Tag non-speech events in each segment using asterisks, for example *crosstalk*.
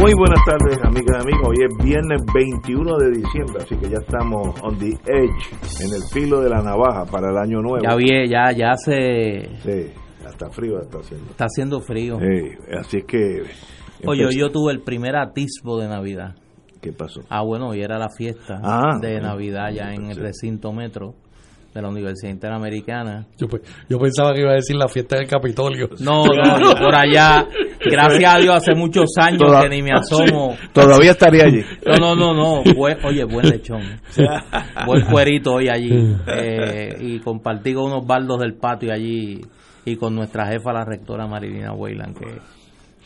Muy buenas tardes, amigas y amigos. Hoy es viernes 21 de diciembre, así que ya estamos on the edge, en el filo de la navaja para el año nuevo. Ya vi, ya, ya se... Sí, hasta frío está haciendo. Está haciendo frío. Sí, así es que... Oye, yo tuve el primer atisbo de Navidad. ¿Qué pasó? Ah, bueno, hoy era la fiesta Ah, de Navidad ya en el recinto metro de la Universidad Interamericana. Yo, yo pensaba que iba a decir la fiesta del Capitolio. No, no, por allá, gracias a Dios, hace muchos años Toda- que ni me asomo. *laughs* Todavía estaría allí. No, no, no, no. Buen- oye, buen lechón. *laughs* Buen cuerito hoy allí. Eh, y compartí con unos baldos del patio allí y con nuestra jefa, la rectora Marilina Weyland, que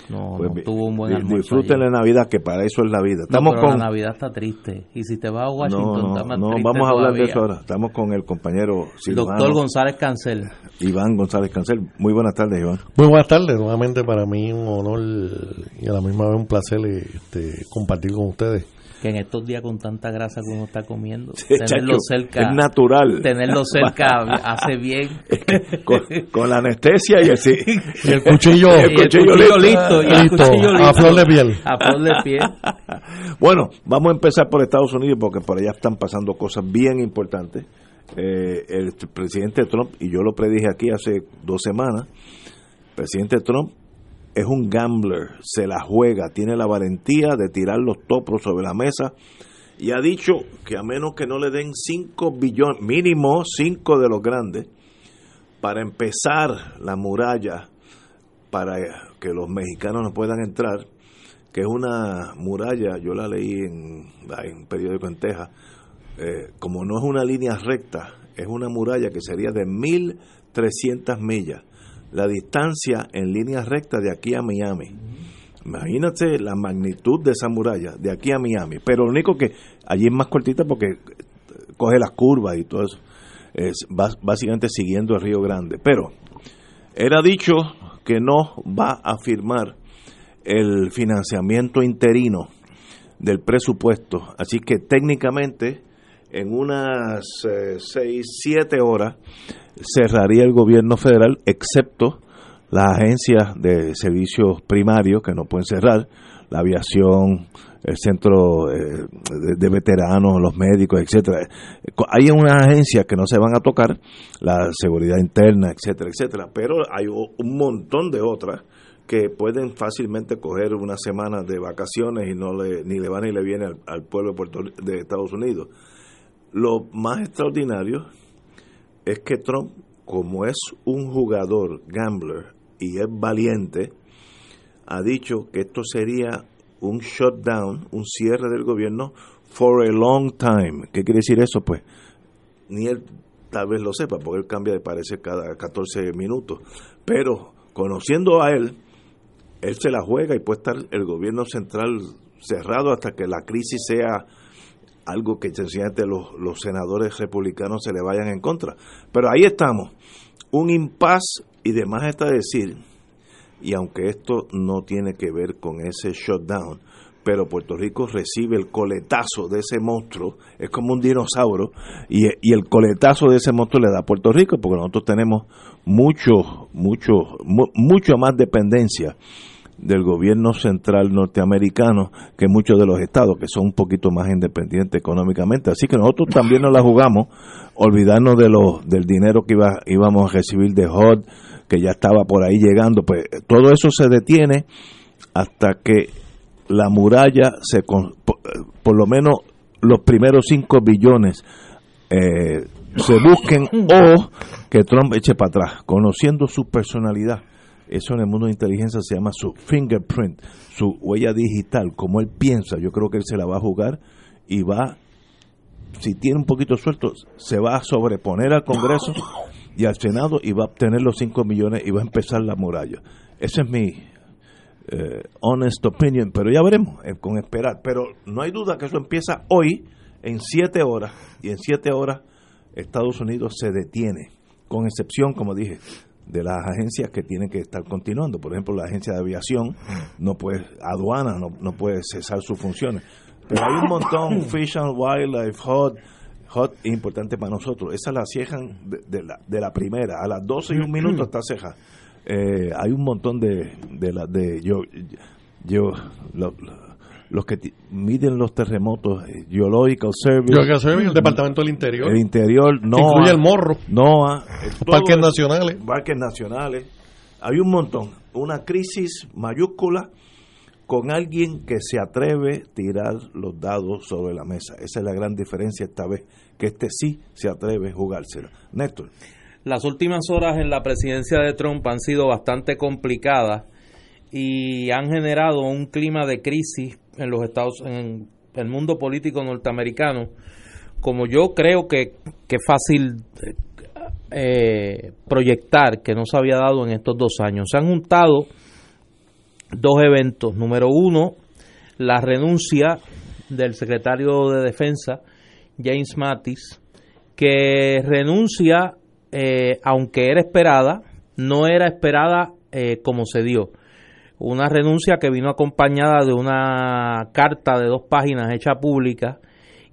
no, Pues no bi- tuvo un buen almuerzo. Disfruten allí. la Navidad, que para eso es la vida. No, Estamos pero con... la Navidad está triste. Y si te vas a No, Washington, está no, más no, triste vamos a hablar de eso ahora. Estamos con el compañero cirujano, Doctor González Cancel. Iván González Cancel. Muy buenas tardes, Iván. Muy buenas tardes, nuevamente para mí un honor y a la misma vez un placer este, compartir con ustedes. Que en estos días con tanta grasa que uno está comiendo, Sí, tenerlo chacho, cerca, Es natural. tenerlo cerca *laughs* hace bien. *laughs* con, con la anestesia y así. Y el cuchillo, *laughs* Y el Y el cuchillo cuchillo listo. listo, y el listo, cuchillo a flor de piel. A flor de piel. Bueno, vamos a empezar por Estados Unidos porque por allá están pasando cosas bien importantes. Eh, el presidente Trump, y yo lo predije aquí hace dos semanas, el presidente Trump es un gambler, se la juega, tiene la valentía de tirar los topos sobre la mesa y ha dicho que a menos que no le den 5 billones, mínimo 5 de los grandes, para empezar la muralla, para que los mexicanos no puedan entrar, que es una muralla, yo la leí en, un periódico en Texas, eh, como no es una línea recta, es una muralla que sería de 1.300 millas. La distancia en línea recta de aquí a Miami. Imagínate la magnitud de esa muralla, de aquí a Miami. Pero lo único que allí es más cortita porque eh, coge las curvas y todo eso. Es básicamente siguiendo el Río Grande. Pero ha dicho que no va a firmar el financiamiento interino del presupuesto. Así que técnicamente en unas 6, 7 horas cerraría el gobierno federal, excepto las agencias de servicios primarios que no pueden cerrar, la aviación, el centro eh, de, veteranos, los médicos, etcétera. Hay unas agencias que no se van a tocar, la seguridad interna, etcétera, etcétera, pero hay un montón de otras que pueden fácilmente coger una semana de vacaciones y no le, ni le va ni le viene al, al pueblo de, Puerto, de Estados Unidos. Lo más extraordinario es que Trump, como es un jugador gambler y es valiente, ha dicho que esto sería un shutdown, un cierre del gobierno for a long time. ¿Qué quiere decir eso? Pues ni él tal vez lo sepa, porque él cambia de parecer cada 14 minutos. Pero conociendo a él, él se la juega y puede estar el gobierno central cerrado hasta que la crisis sea algo que sencillamente los, senadores republicanos se le vayan en contra. Pero ahí estamos, un impas y demás está decir, y aunque esto no tiene que ver con ese shutdown, pero Puerto Rico recibe el coletazo de ese monstruo, es como un dinosaurio, y, el coletazo de ese monstruo le da a Puerto Rico, porque nosotros tenemos mucho, mucho, mu- mucho más dependencia del gobierno central norteamericano que muchos de los estados que son un poquito más independientes económicamente. Así que nosotros también nos la jugamos, olvidarnos de los, del dinero que iba, íbamos a recibir de HUD, que ya estaba por ahí llegando. Pues todo eso se detiene hasta que la muralla se, por lo menos los primeros 5 billones eh, se busquen o que Trump eche para atrás, conociendo su personalidad. Eso en el mundo de inteligencia se llama su fingerprint, su huella digital, como él piensa. Yo creo que él se la va a jugar y va, si tiene un poquito suelto, se va a sobreponer al Congreso y al Senado y va a obtener los 5 millones y va a empezar la muralla. Ese es mi eh, honest opinion, pero ya veremos, eh, con esperar. Pero no hay duda que eso empieza hoy en 7 horas y en 7 horas Estados Unidos se detiene, con excepción, como dije, de las agencias que tienen que estar continuando. Por ejemplo, la agencia de aviación no puede, aduana no, no puede cesar sus funciones. Pero hay un montón, *coughs* Fish and Wildlife, HOT, HOT es importante para nosotros. Esa la cierran de, la, de la primera, a las 12 y un minuto está ceja. Eh, hay un montón de, de, la, de yo, yo, los que miden los terremotos, eh, Geological Service, el Departamento del Interior, el Interior, no incluye el Morro, NOAA, parques nacionales, parques nacionales, hay un montón, una crisis mayúscula con alguien que se atreve a tirar los dados sobre la mesa. Esa es la gran diferencia esta vez, que este sí se atreve a jugársela. Néstor. Las últimas horas en la presidencia de Trump han sido bastante complicadas y han generado un clima de crisis en los Estados en el mundo político norteamericano como yo creo que, que fácil eh, proyectar que no se había dado en estos dos años. Se han juntado dos eventos. Número uno, la renuncia del secretario de Defensa, James Mattis, que renuncia, eh, aunque era esperada, no era esperada eh, como se dio. Una renuncia que vino acompañada de una carta de dos páginas hecha pública,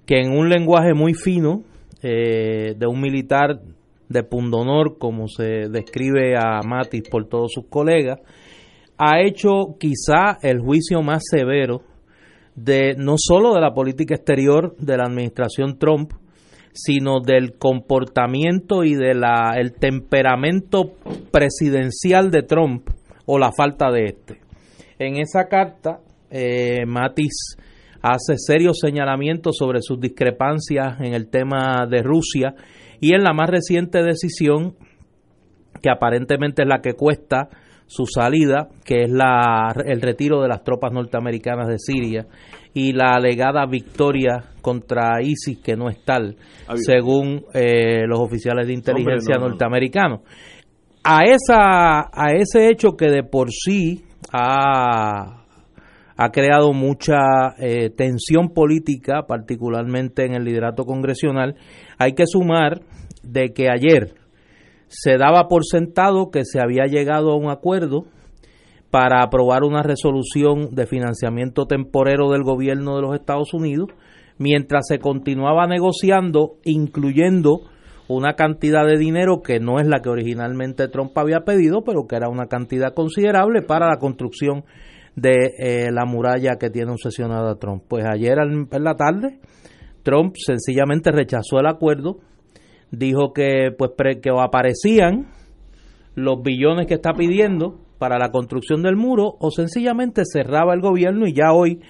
que en un lenguaje muy fino, eh, de un militar de pundonor, como se describe a Mattis por todos sus colegas, ha hecho quizá el juicio más severo de no solo de la política exterior de la administración Trump, sino del comportamiento y de la el temperamento presidencial de Trump o la falta de este. En esa carta, eh, Matis hace serios señalamientos sobre sus discrepancias en el tema de Rusia y en la más reciente decisión, que aparentemente es la que cuesta su salida, que es la, el retiro de las tropas norteamericanas de Siria y la alegada victoria contra ISIS, que no es tal, según eh, los oficiales de inteligencia norteamericanos. A, esa, a ese hecho que de por sí ha, ha creado mucha eh, tensión política, particularmente en el liderato congresional, hay que sumar de que ayer, se daba por sentado que se había llegado a un acuerdo para aprobar una resolución de financiamiento temporero del gobierno de los Estados Unidos, mientras se continuaba negociando, incluyendo una cantidad de dinero que no es la que originalmente Trump había pedido, pero que era una cantidad considerable para la construcción de eh, la muralla que tiene obsesionada Trump. Pues ayer en la tarde, Trump sencillamente rechazó el acuerdo, dijo que pues que aparecían los billones que está pidiendo para la construcción del muro o sencillamente cerraba el gobierno y ya hoy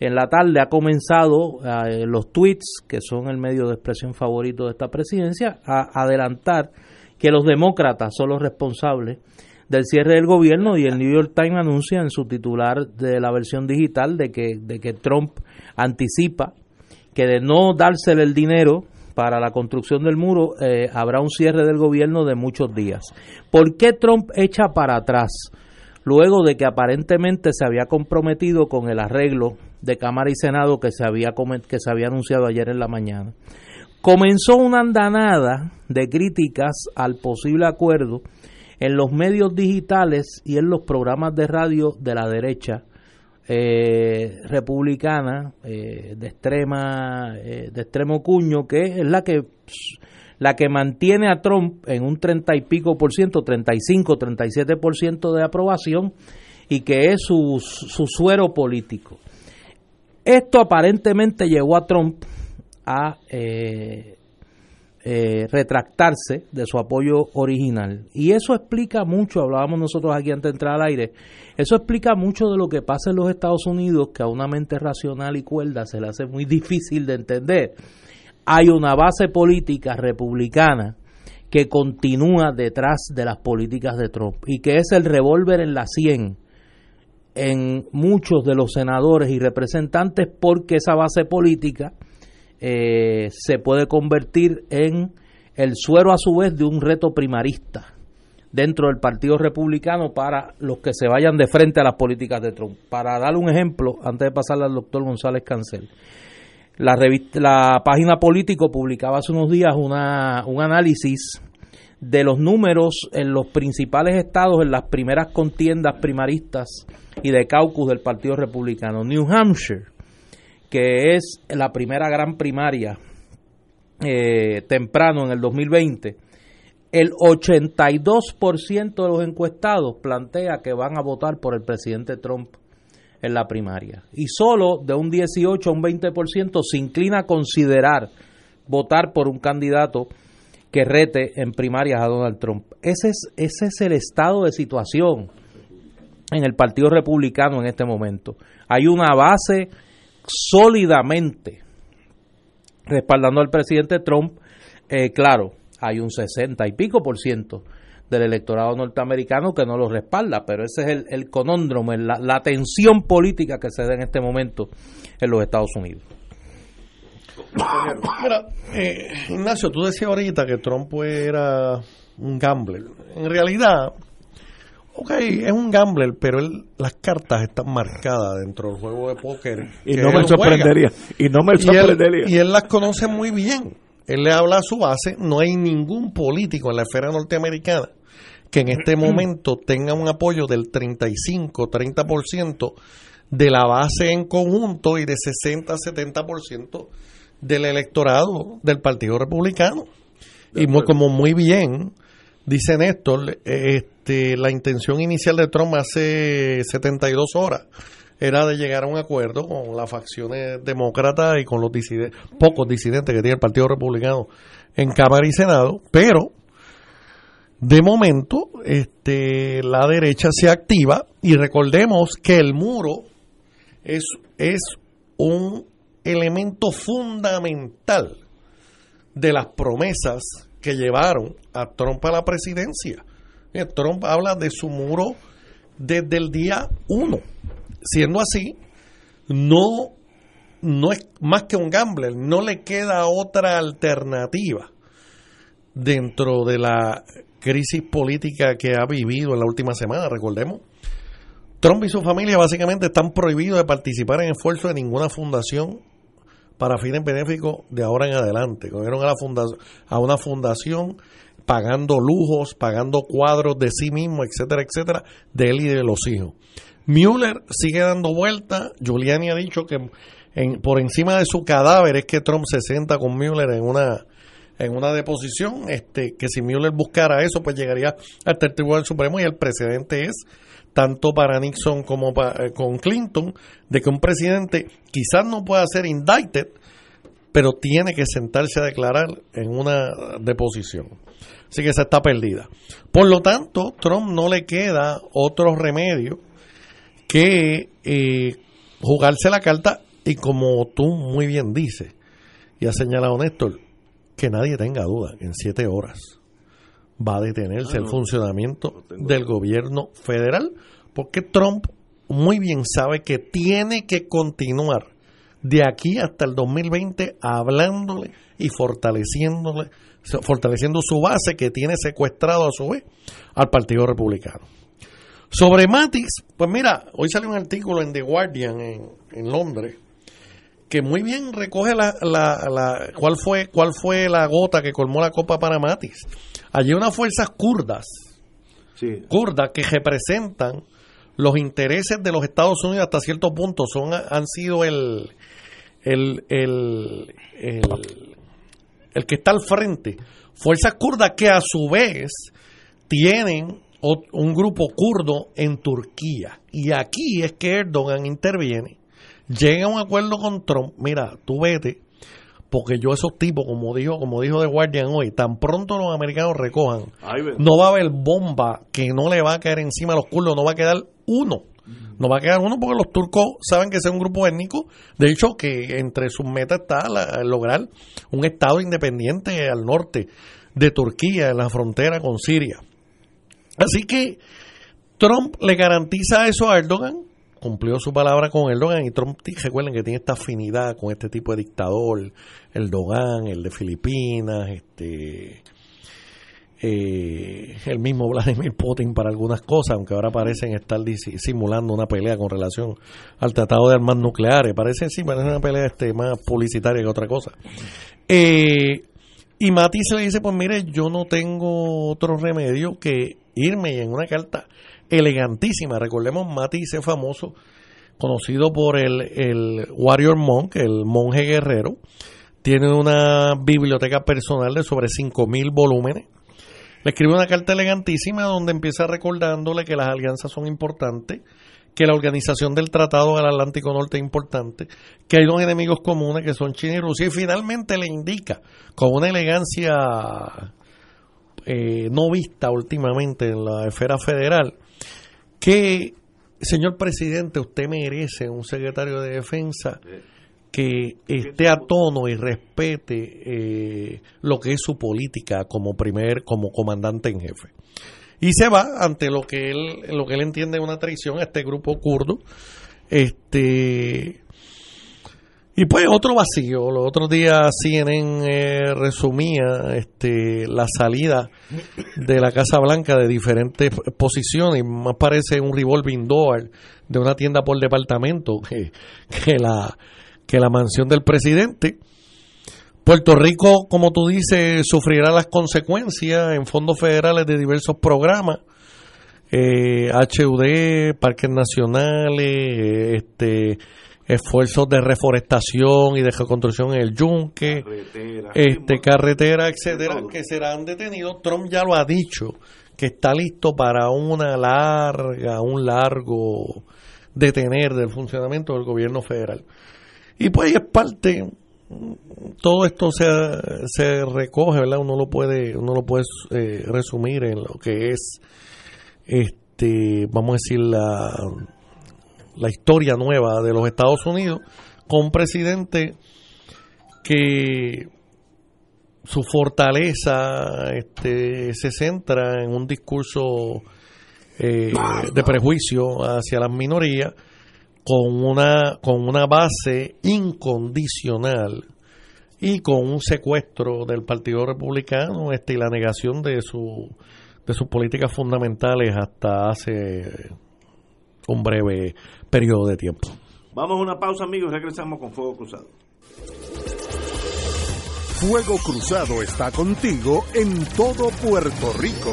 en la tarde ha comenzado eh, los tweets, que son el medio de expresión favorito de esta presidencia, a adelantar que los demócratas son los responsables del cierre del gobierno y el New York Times anuncia en su titular de la versión digital de que, de que Trump anticipa que de no dársele el dinero para la construcción del muro, eh, habrá un cierre del gobierno de muchos días. ¿Por qué Trump echa para atrás? Luego de que aparentemente se había comprometido con el arreglo de Cámara y Senado que se había, que se había anunciado ayer en la mañana. Comenzó una andanada de críticas al posible acuerdo en los medios digitales y en los programas de radio de la derecha eh, republicana eh, de extrema eh, de extremo cuño que es la que la que mantiene a Trump en un treinta y pico por ciento 35 37 por ciento de aprobación y que es su, su suero político esto aparentemente llevó a Trump a retractarse de su apoyo original. Y eso explica mucho, hablábamos nosotros aquí antes de entrar al aire, eso explica mucho de lo que pasa en los Estados Unidos, que a una mente racional y cuerda se le hace muy difícil de entender. Hay una base política republicana que continúa detrás de las políticas de Trump y que es el revólver en la 100 en muchos de los senadores y representantes porque esa base política eh, se puede convertir en el suero a su vez de un reto primarista dentro del Partido Republicano para los que se vayan de frente a las políticas de Trump. Para dar un ejemplo, antes de pasarle al doctor González Cancel, la, revista, la página político publicaba hace unos días una, un análisis de los números en los principales estados en las primeras contiendas primaristas y de caucus del Partido Republicano. New Hampshire, que es la primera gran primaria eh, temprano en el 2020, el 82% de los encuestados plantea que van a votar por el presidente Trump en la primaria. Y solo de un 18 a un 20% se inclina a considerar votar por un candidato que rete en primarias a Donald Trump. Ese es, ese es el estado de situación en el Partido Republicano en este momento. Hay una base sólidamente respaldando al presidente Trump. Eh, claro, hay un 60 y pico por ciento del electorado norteamericano que no lo respalda, pero ese es el, el conóndromo, la, la tensión política que se da en este momento en los Estados Unidos. Mira, eh, Ignacio, tú decías ahorita que Trump era un gambler. En realidad, ok, es un gambler, pero él, las cartas están marcadas dentro del juego de póker. Y no me sorprendería. Y no me sorprendería. Y él, las conoce muy bien. Él le habla a su base. No hay ningún político en la esfera norteamericana que en este momento tenga un apoyo del 35, 30% de la base en conjunto y de 60, 70% del electorado del Partido Republicano. y como muy bien dice Néstor, este, la intención inicial de Trump hace 72 horas era de llegar a un acuerdo con las facciones demócratas y con los disidentes, pocos disidentes que tiene el Partido Republicano en Cámara y Senado, pero de momento este, la derecha se activa y recordemos que el muro es, es un elemento fundamental de las promesas que llevaron a Trump a la presidencia. Trump habla de su muro desde el día uno. Siendo así, no, no es más que un gambler, no le queda otra alternativa dentro de la crisis política que ha vivido en la última semana, recordemos. Trump y su familia básicamente están prohibidos de participar en esfuerzos de ninguna fundación para fines benéficos de ahora en adelante. Cogieron a, la a una fundación pagando lujos, pagando cuadros de sí mismo, etcétera, etcétera, de él y de los hijos. Mueller sigue dando vuelta. Giuliani ha dicho que por encima de su cadáver es que Trump se sienta con Mueller en una en una deposición, este, que si Mueller buscara eso, pues llegaría al Tribunal Supremo y el precedente es tanto para Nixon como para, eh, con Clinton, de que un presidente quizás no pueda ser indicted, pero tiene que sentarse a declarar en una deposición. Así que esa está perdida. Por lo tanto, Trump no le queda otro remedio que eh, jugarse la carta y como tú muy bien dices y ha señalado Néstor, que nadie tenga duda, en siete horas va a detenerse ah, el funcionamiento del gobierno federal, porque Trump muy bien sabe que tiene que continuar de aquí hasta el 2020 hablándole y fortaleciéndole fortaleciendo su base que tiene secuestrado a su vez al Partido Republicano. Sobre Mattis, pues mira, hoy salió un artículo en The Guardian en, en Londres que muy bien recoge la, la, la, cuál fue cuál fue la gota que colmó la copa para Matis. Allí unas fuerzas kurdas, kurdas que representan los intereses de los Estados Unidos hasta cierto punto son han sido el el, el, el, el que está al frente. Fuerzas kurdas que a su vez tienen un grupo kurdo en Turquía. Y aquí es que Erdogan interviene llega a un acuerdo con Trump, mira, tú vete, porque yo esos tipos, como dijo, como dijo The Guardian hoy, tan pronto los americanos recojan, no va a haber bomba que no le va a caer encima a los kurdos, no va a quedar uno. No va a quedar uno porque los turcos saben que es un grupo étnico. De hecho, que entre sus metas está lograr un Estado independiente al norte de Turquía en la frontera con Siria. Así que Trump le garantiza eso a Erdogan, cumplió su palabra con Erdogan y Trump, recuerden que tiene esta afinidad con este tipo de dictador, Erdogan, el de Filipinas, este eh, el mismo Vladimir Putin para algunas cosas, aunque ahora parecen estar simulando una pelea con relación al Tratado de Armas Nucleares. Parece, sí, parece una pelea este, más publicitaria que otra cosa. Eh, y Matisse le dice, pues mire, yo no tengo otro remedio que irme en una carta elegantísima. Recordemos, Matisse es famoso, conocido por el, el Warrior Monk, el monje guerrero. Tiene una biblioteca personal de sobre 5.000 volúmenes le escribe una carta elegantísima donde empieza recordándole que las alianzas son importantes, que la organización del Tratado del Atlántico Norte es importante, que hay dos enemigos comunes que son China y Rusia, y finalmente le indica con una elegancia eh, no vista últimamente en la esfera federal que, señor presidente, usted merece un secretario de defensa que esté a tono y respete eh, lo que es su política como primer como comandante en jefe y se va ante lo que él lo que él entiende una traición a este grupo kurdo este y pues otro vacío. Los otros días CNN eh, resumía este la salida de la Casa Blanca de diferentes posiciones. Más parece un revolving door de una tienda por departamento *laughs* que, la que la mansión del presidente. Puerto Rico, como tú dices, sufrirá las consecuencias en fondos federales de diversos programas, eh, HUD, parques nacionales, este, esfuerzos de reforestación y de reconstrucción en el yunque, carretera, este, carretera, etcétera, que serán detenidos. Trump ya lo ha dicho, que está listo para una larga, un largo detener del funcionamiento del gobierno federal. Y pues es parte, todo esto se, se recoge, ¿verdad? Uno lo puede, uno lo puede eh, resumir en lo que es, este, vamos a decir, la, la historia nueva de los Estados Unidos con un presidente que su fortaleza este, se centra en un discurso eh, de prejuicio hacia las minorías con una, con una base incondicional y con un secuestro del Partido Republicano este, y la negación de, su, de sus políticas fundamentales hasta hace un breve periodo de tiempo. Vamos a una pausa, amigos, regresamos con Fuego Cruzado. Fuego Cruzado está contigo en todo Puerto Rico.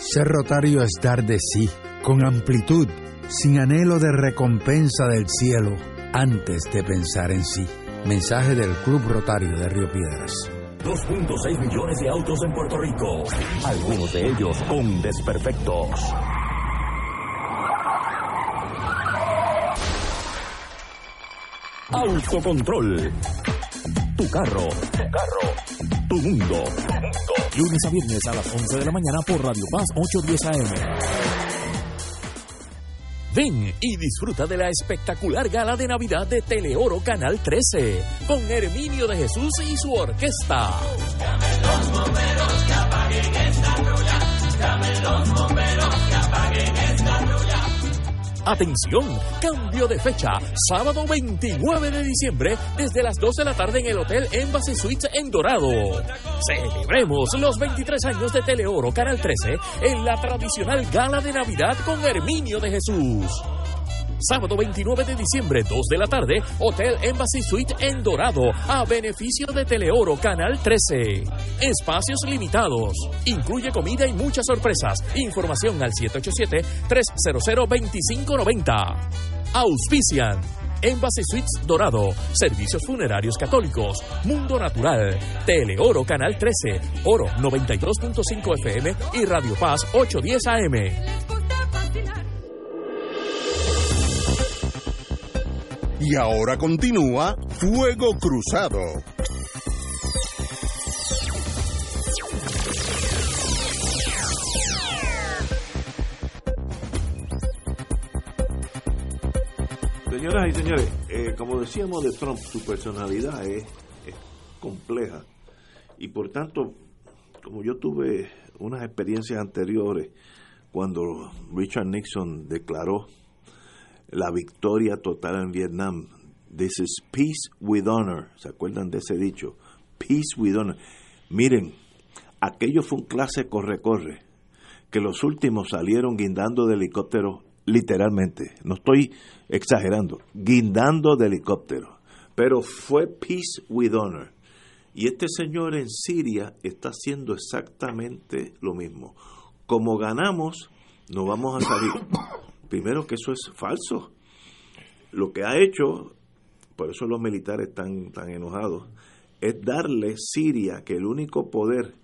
Ser rotario es dar de sí, con amplitud, sin anhelo de recompensa del cielo, antes de pensar en sí. Mensaje del Club Rotario de Río Piedras. 2.6 millones de autos en Puerto Rico, algunos de ellos con desperfectos. Autocontrol. Tu carro. Tu carro. Tu mundo. Lunes a viernes a las 11 de la mañana por Radio Paz 810 AM. Ven y disfruta de la espectacular gala de Navidad de Teleoro Canal 13 con Herminio de Jesús y su orquesta. Atención, cambio de fecha, sábado 29 de diciembre desde las 2 de la tarde en el Hotel Embassy Suites en Dorado. Celebremos los 23 años de Teleoro Canal 13 en la tradicional gala de Navidad con Herminio de Jesús. Sábado 29 de diciembre, 2 de la tarde, Hotel Embassy Suite en Dorado, a beneficio de Teleoro Canal 13. Espacios limitados. Incluye comida y muchas sorpresas. Información al 787-300-2590. Auspician. Embassy Suites Dorado, Servicios Funerarios Católicos, Mundo Natural, Teleoro Canal 13, Oro 92.5 FM y Radio Paz 810 AM. Y ahora continúa Fuego Cruzado. Señoras y señores, eh, como decíamos de Trump, su personalidad es, es compleja y por tanto, como yo tuve unas experiencias anteriores cuando Richard Nixon declaró la victoria total en Vietnam. This is peace with honor. ¿Se acuerdan de ese dicho? Peace with honor. Miren, aquello fue un clase corre-corre, que los últimos salieron guindando de helicóptero, literalmente. No estoy exagerando, guindando de helicóptero. Pero fue peace with honor. Y este señor en Siria está haciendo exactamente lo mismo. Como ganamos, no vamos a salir. Primero que eso es falso. Lo que ha hecho, por eso los militares están tan enojados, es darle Siria, que el único poder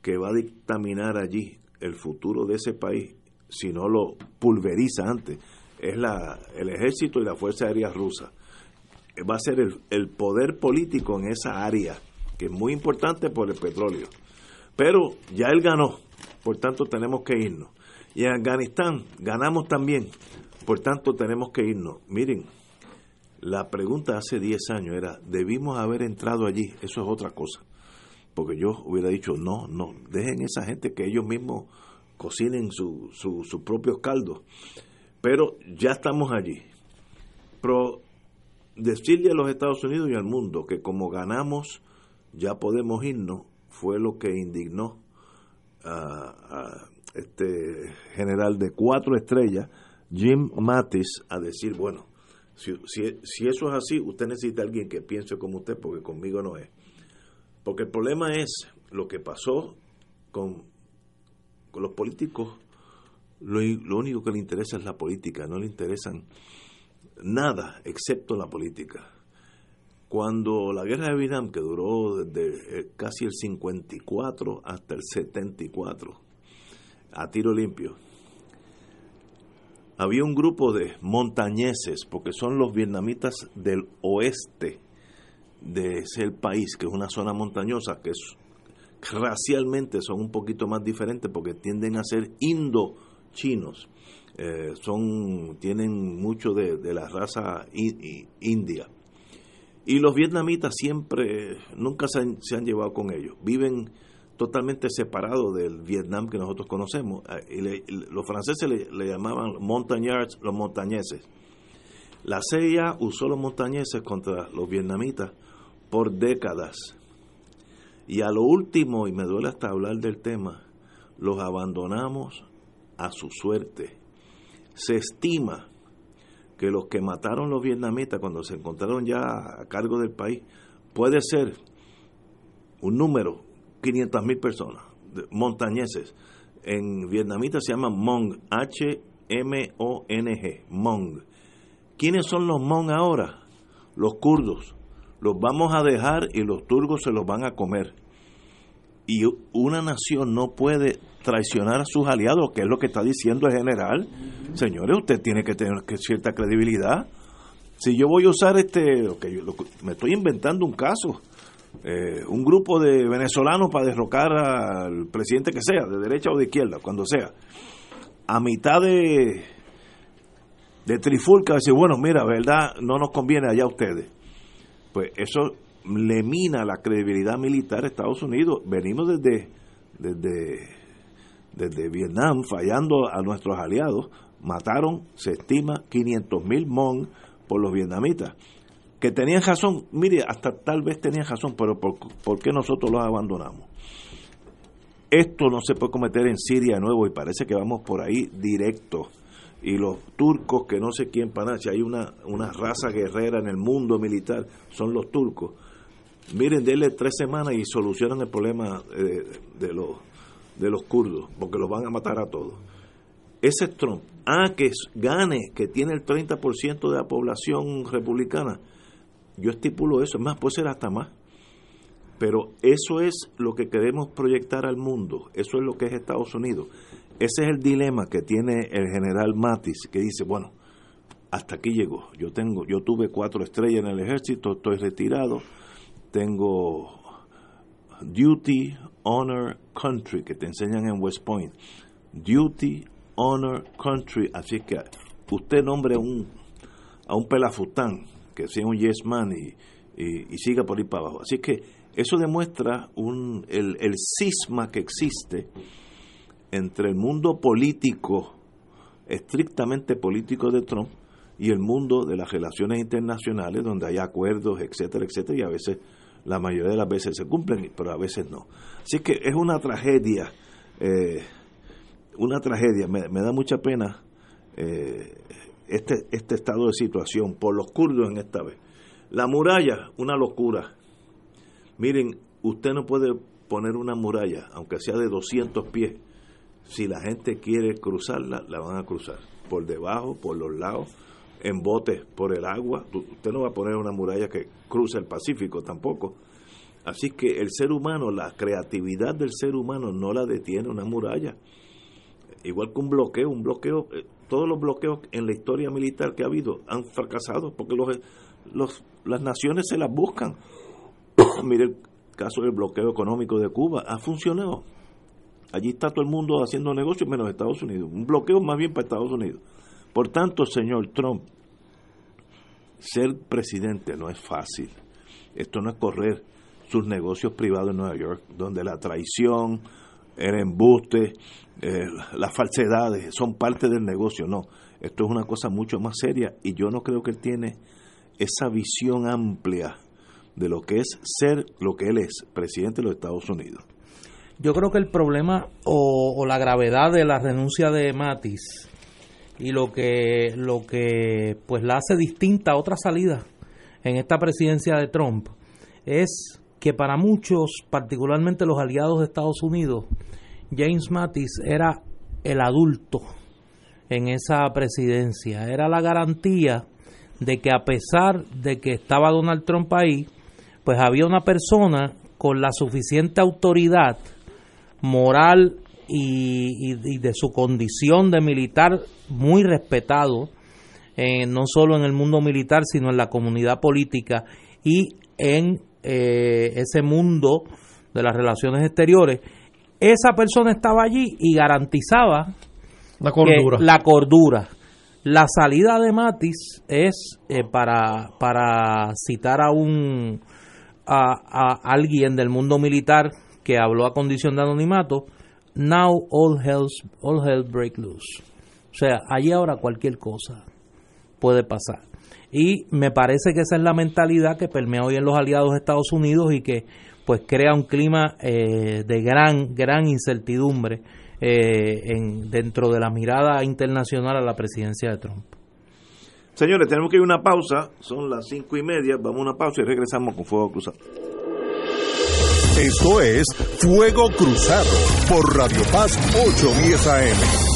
que va a dictaminar allí el futuro de ese país, si no lo pulveriza antes, es la, el ejército y la Fuerza Aérea Rusa. Va a ser el, el poder político en esa área, que es muy importante por el petróleo. Pero ya él ganó, por tanto tenemos que irnos. Y en Afganistán ganamos también, por tanto tenemos que irnos. Miren, la pregunta hace 10 años era, ¿debimos haber entrado allí? Eso es otra cosa. Porque yo hubiera dicho, no, no, dejen esa gente que ellos mismos cocinen sus su, su propios caldos. Pero ya estamos allí. Pero decirle a los Estados Unidos y al mundo que como ganamos ya podemos irnos fue lo que indignó a, a este general de cuatro estrellas, Jim Mattis, a decir, bueno, si, si, eso es así, usted necesita a alguien que piense como usted, porque conmigo no es. Porque el problema es lo que pasó con, con los políticos. Lo, lo único que le interesa es la política, no le interesan nada excepto la política. Cuando la guerra de Vietnam, que duró desde casi el 54 hasta el 74, a tiro limpio. Había un grupo de montañeses, porque son los vietnamitas del oeste de ese país, que es una zona montañosa, que racialmente son un poquito más diferentes porque tienden a ser indochinos. Eh, son, tienen mucho de, la raza india. Y los vietnamitas siempre, nunca se han, se han llevado con ellos. Viven totalmente separado del Vietnam que nosotros conocemos. Ah, los franceses le, llamaban montañards, los montañeses. La CIA usó los montañeses contra los vietnamitas por décadas. Y a lo último, y me duele hasta hablar del tema, los abandonamos a su suerte. Se estima que los que mataron los vietnamitas cuando se encontraron ya a cargo del país puede ser un número 500 mil personas, montañeses. En vietnamita se llama Hmong, H-M-O-N-G, Hmong. ¿Quiénes son los Hmong ahora? Los kurdos. Los vamos a dejar y los turcos se los van a comer. Y una nación no puede traicionar a sus aliados, que es lo que está diciendo el general. Señores, usted tiene que tener cierta credibilidad. Si yo voy a usar este, okay, me estoy inventando un caso, eh, un grupo de venezolanos para derrocar al presidente que sea, de derecha o de izquierda, cuando sea, a mitad de, de trifulca, decir, bueno, mira, verdad, no nos conviene allá a ustedes. Pues eso le mina la credibilidad militar de Estados Unidos. Venimos desde, desde, desde Vietnam fallando a nuestros aliados. Mataron, se estima, 500 mil mon por los vietnamitas que tenían razón, mire, hasta tal vez tenían razón, pero ¿por, qué nosotros los abandonamos? Esto no se puede cometer en Siria de nuevo y parece que vamos por ahí directo. Y los turcos, que no sé quién para si hay una, una raza guerrera en el mundo militar, son los turcos. Miren, denle tres semanas y solucionan el problema de, de, los, de los kurdos, porque los van a matar a todos. Ese Trump Ah, que gane, que tiene el 30% de la población republicana. Yo estipulo eso, es más, puede ser hasta más. Pero eso es lo que queremos proyectar al mundo, eso es lo que es Estados Unidos. Ese es el dilema que tiene el general Matis, que dice, bueno, hasta aquí llegó. Yo tengo, yo tuve cuatro estrellas en el ejército, estoy retirado, tengo duty, honor, country, que te enseñan en West Point. Duty, honor, country. Así que usted nombre a un, a un pelafután, que sea un yes man y, y, siga por ahí para abajo. Así que eso demuestra un, el, el cisma que existe entre el mundo político, estrictamente político de Trump, y el mundo de las relaciones internacionales, donde hay acuerdos, etcétera, etcétera, y a veces, la mayoría de las veces se cumplen, pero a veces no. Así que es una tragedia, eh, una tragedia, me, da mucha pena eh, este, este estado de situación por los kurdos en esta vez. La muralla, una locura. Miren, usted no puede poner una muralla, aunque sea de 200 pies, si la gente quiere cruzarla, la van a cruzar, por debajo, por los lados, en botes por el agua. Usted no va a poner una muralla que cruce el Pacífico tampoco. Así que el ser humano, la creatividad del ser humano no la detiene una muralla. Igual que un bloqueo, un bloqueo, eh, todos los bloqueos en la historia militar que ha habido han fracasado porque los, las naciones se las buscan. *coughs* Mire el caso del bloqueo económico de Cuba, ha funcionado. Allí está todo el mundo haciendo negocios menos Estados Unidos. Un bloqueo más bien para Estados Unidos. Por tanto, señor Trump, ser presidente no es fácil. Esto no es correr sus negocios privados en Nueva York, donde la traición, el embuste, eh, las falsedades son parte del negocio. No, esto es una cosa mucho más seria y yo no creo que él tiene esa visión amplia de lo que es ser lo que él es, presidente de los Estados Unidos. Yo creo que el problema o, o la gravedad de la renuncia de Matis y lo que lo que pues la hace distinta a otra salida en esta presidencia de Trump es que para muchos, particularmente los aliados de Estados Unidos, James Mattis era el adulto en esa presidencia, era la garantía de que a pesar de que estaba Donald Trump ahí, pues había una persona con la suficiente autoridad moral y, de su condición de militar muy respetado, eh, no solo en el mundo militar, sino en la comunidad política y en eh, ese mundo de las relaciones exteriores. Esa persona estaba allí y garantizaba la cordura. la cordura. La salida de Matis es eh, para, para citar a un a, a alguien del mundo militar que habló a condición de anonimato, now all hell, all hell break loose. O sea, allí ahora cualquier cosa puede pasar. Y me parece que esa es la mentalidad que permea hoy en los aliados de Estados Unidos y que pues crea un clima eh, de gran, gran incertidumbre eh, en, dentro de la mirada internacional a la presidencia de Trump. Señores, tenemos que ir a una pausa, son las cinco y media, vamos a una pausa y regresamos con Fuego Cruzado. Esto es Fuego Cruzado por Radio Paz 810 AM.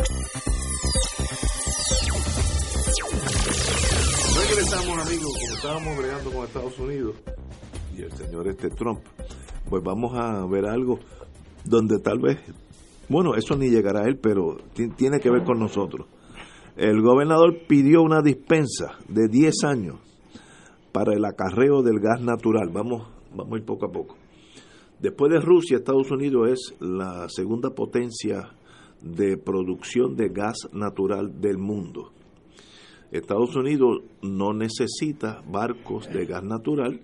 Regresamos, amigos, como estábamos bregando con Estados Unidos y el señor este Trump, pues vamos a ver algo donde tal vez, bueno, eso ni llegará a él, pero tiene que ver con nosotros. El gobernador pidió una dispensa de 10 años para el acarreo del gas natural. Vamos, vamos a ir poco a poco. Después de Rusia, Estados Unidos es la segunda potencia de producción de gas natural del mundo. Estados Unidos no necesita barcos de gas natural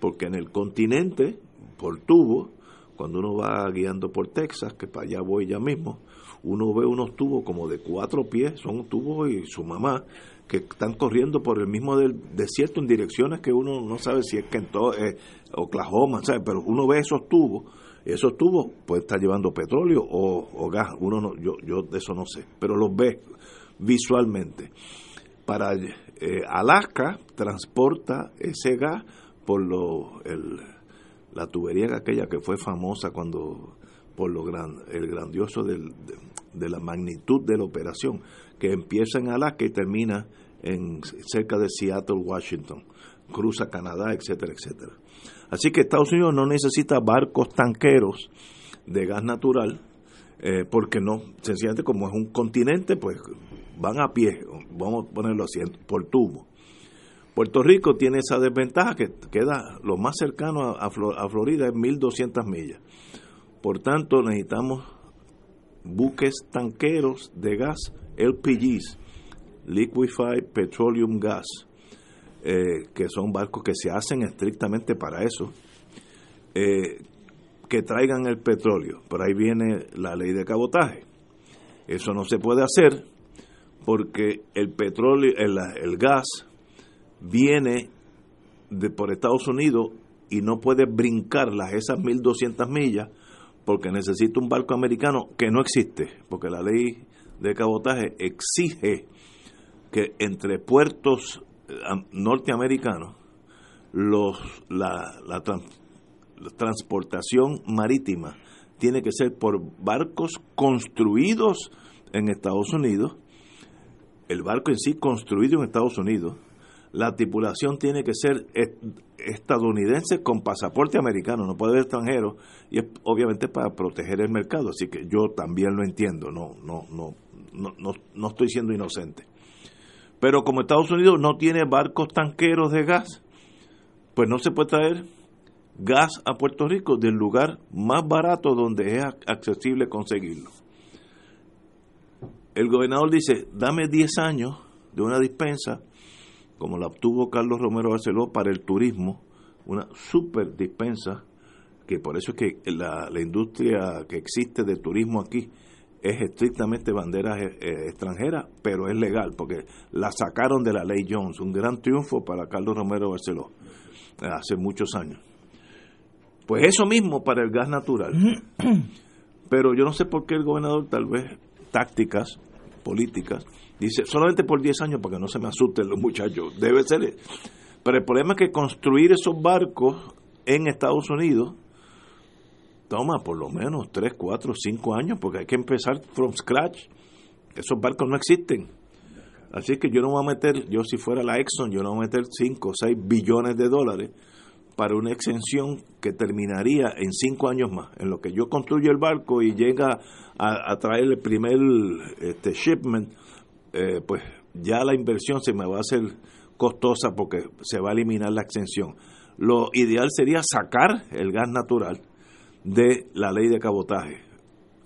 porque en el continente, por tubo, cuando uno va guiando por Texas, que para allá voy ya mismo, uno ve unos tubos como de cuatro pies, son tubos y su mamá, que están corriendo por el mismo desierto en direcciones que uno no sabe si es que en todo, eh, Oklahoma, pero uno ve esos tubos, esos tubos pueden estar llevando petróleo o, o gas, uno no, yo, yo de eso no sé, pero los ve visualmente para eh, Alaska transporta ese gas por lo, el, la tubería aquella que fue famosa cuando por lo gran, el grandioso del, de, la magnitud de la operación que empieza en Alaska y termina en cerca de Seattle, Washington, cruza Canadá, etcétera, etcétera. Así que Estados Unidos no necesita barcos tanqueros de gas natural eh, porque no, sencillamente como es un continente, pues van a pie, vamos a ponerlo así, por tubo. Puerto Rico tiene esa desventaja que queda lo más cercano a, a Florida es 1200 millas. Por tanto, necesitamos buques tanqueros de gas LPGs, Liquefied Petroleum Gas, eh, que son barcos que se hacen estrictamente para eso, eh, que traigan el petróleo. Por ahí viene la ley de cabotaje. Eso no se puede hacer porque el petróleo, el, el gas viene de por Estados Unidos y no puede brincarlas esas 1200 millas porque necesita un barco americano que no existe, porque la ley de cabotaje exige que entre puertos norteamericanos los la, la, la transportación marítima tiene que ser por barcos construidos en Estados Unidos el barco en sí construido en Estados Unidos, la tripulación tiene que ser estadounidense con pasaporte americano, no puede ser extranjero, y es obviamente para proteger el mercado, así que yo también lo entiendo, no, no, no, no, no, no estoy siendo inocente. Pero como Estados Unidos no tiene barcos tanqueros de gas, pues no se puede traer gas a Puerto Rico del lugar más barato donde es accesible conseguirlo el gobernador dice, dame 10 años de una dispensa, como la obtuvo Carlos Romero Barceló para el turismo, una super dispensa, que por eso es que la, la industria que existe de turismo aquí es estrictamente bandera eh, eh, extranjera, pero es legal, porque la sacaron de la ley Jones, un gran triunfo para Carlos Romero Barceló, hace muchos años. Pues eso mismo para el gas natural. Pero yo no sé por qué el gobernador, tal vez tácticas políticas, dice solamente por 10 años para que no se me asusten los muchachos, debe ser. Pero el problema es que construir esos barcos en Estados Unidos toma por lo menos 3, 4, 5 años, porque hay que empezar from scratch. Esos barcos no existen. Así que yo no voy a meter, yo si fuera la Exxon, yo no voy a meter 5 o 6 billones de dólares para una exención que terminaría en 5 años más. En lo que yo construyo el barco y llega a, traer el primer este, shipment, eh, pues ya la inversión se me va a hacer costosa porque se va a eliminar la exención. Lo ideal sería sacar el gas natural de la ley de cabotaje.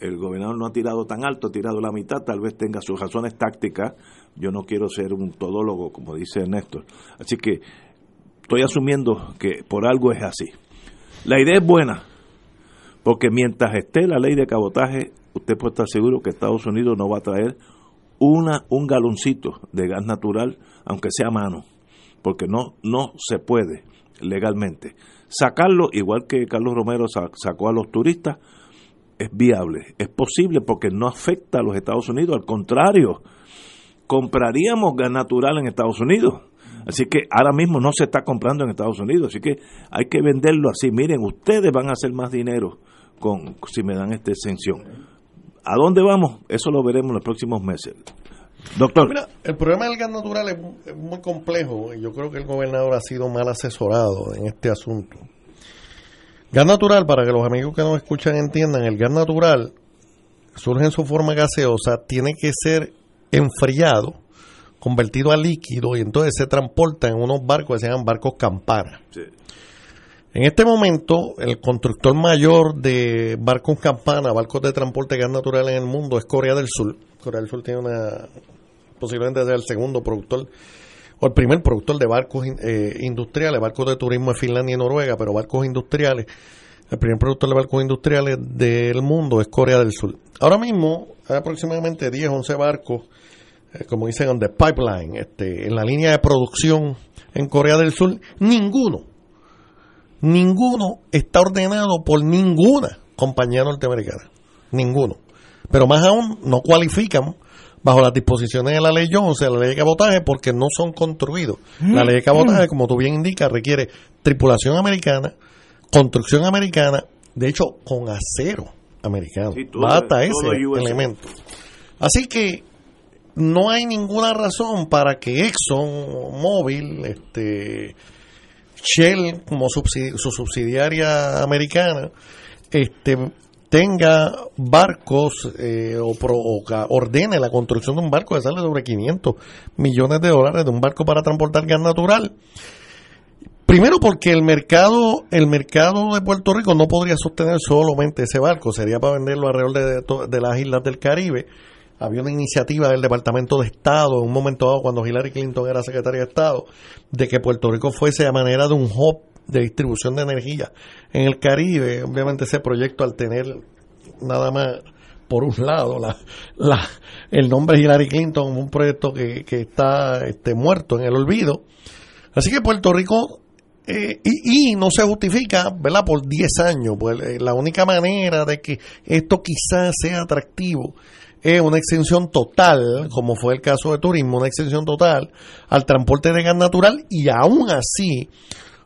El gobernador no ha tirado tan alto, ha tirado la mitad, tal vez tenga sus razones tácticas. Yo no quiero ser un todólogo, como dice Néstor. Así que estoy asumiendo que por algo es así. La idea es buena, porque mientras esté la ley de cabotaje, usted puede estar seguro que Estados Unidos no va a traer una, un galoncito de gas natural, aunque sea a mano, porque no, no se puede legalmente. Sacarlo, igual que Carlos Romero sacó a los turistas, es viable, es posible porque no afecta a los Estados Unidos, al contrario, compraríamos gas natural en Estados Unidos. Así que ahora mismo no se está comprando en Estados Unidos, así que hay que venderlo así. Miren, ustedes van a hacer más dinero con si me dan esta exención. ¿A dónde vamos? Eso lo veremos en los próximos meses. Doctor. Mira, el problema del gas natural es, muy complejo y yo creo que el gobernador ha sido mal asesorado en este asunto. Gas natural, para que los amigos que nos escuchan entiendan, el gas natural surge en su forma gaseosa, tiene que ser enfriado, convertido a líquido y entonces se transporta en unos barcos que se llaman barcos campana. En este momento, el constructor mayor de barcos campana, barcos de transporte de gas natural en el mundo es Corea del Sur. Corea del Sur tiene una posiblemente sea el segundo productor o el primer productor de barcos eh, industriales, barcos de turismo en Finlandia y Noruega, pero barcos industriales. El primer productor de barcos industriales del mundo es Corea del Sur. Ahora mismo hay aproximadamente 10, 11 barcos, eh, como dicen, on the pipeline, este, en la línea de producción en Corea del Sur. Ninguno, ninguno está ordenado por ninguna compañía norteamericana. Ninguno. Pero más aún, no cualifican bajo las disposiciones de la ley Jones, la ley de cabotaje, porque no son construidos. La ley de cabotaje, como tú bien indicas, requiere tripulación americana, construcción americana, de hecho, con acero americano. Bata ese elemento. Así que no hay ninguna razón para que Exxon Mobil, este, Shell, como su subsidiaria americana, este, tenga barcos eh, o, ordene la construcción de un barco que sale sobre 500 millones de dólares de un barco para transportar gas natural. Primero porque el mercado el mercado de Puerto Rico no podría sostener solamente ese barco, sería para venderlo alrededor de, de las islas del Caribe. Había una iniciativa del Departamento de Estado en un momento dado cuando Hillary Clinton era secretaria de Estado de que Puerto Rico fuese a manera de un hub de distribución de energía en el Caribe. Obviamente ese proyecto al tener nada más por un lado la, la, el nombre Hillary Clinton, un proyecto que, está este, muerto en el olvido. Así que Puerto Rico, eh, y, y, no se justifica, ¿verdad? Por 10 años. Pues, eh, la única manera de que esto quizás sea atractivo es una exención total, como fue el caso de turismo, una exención total al transporte de gas natural y aún así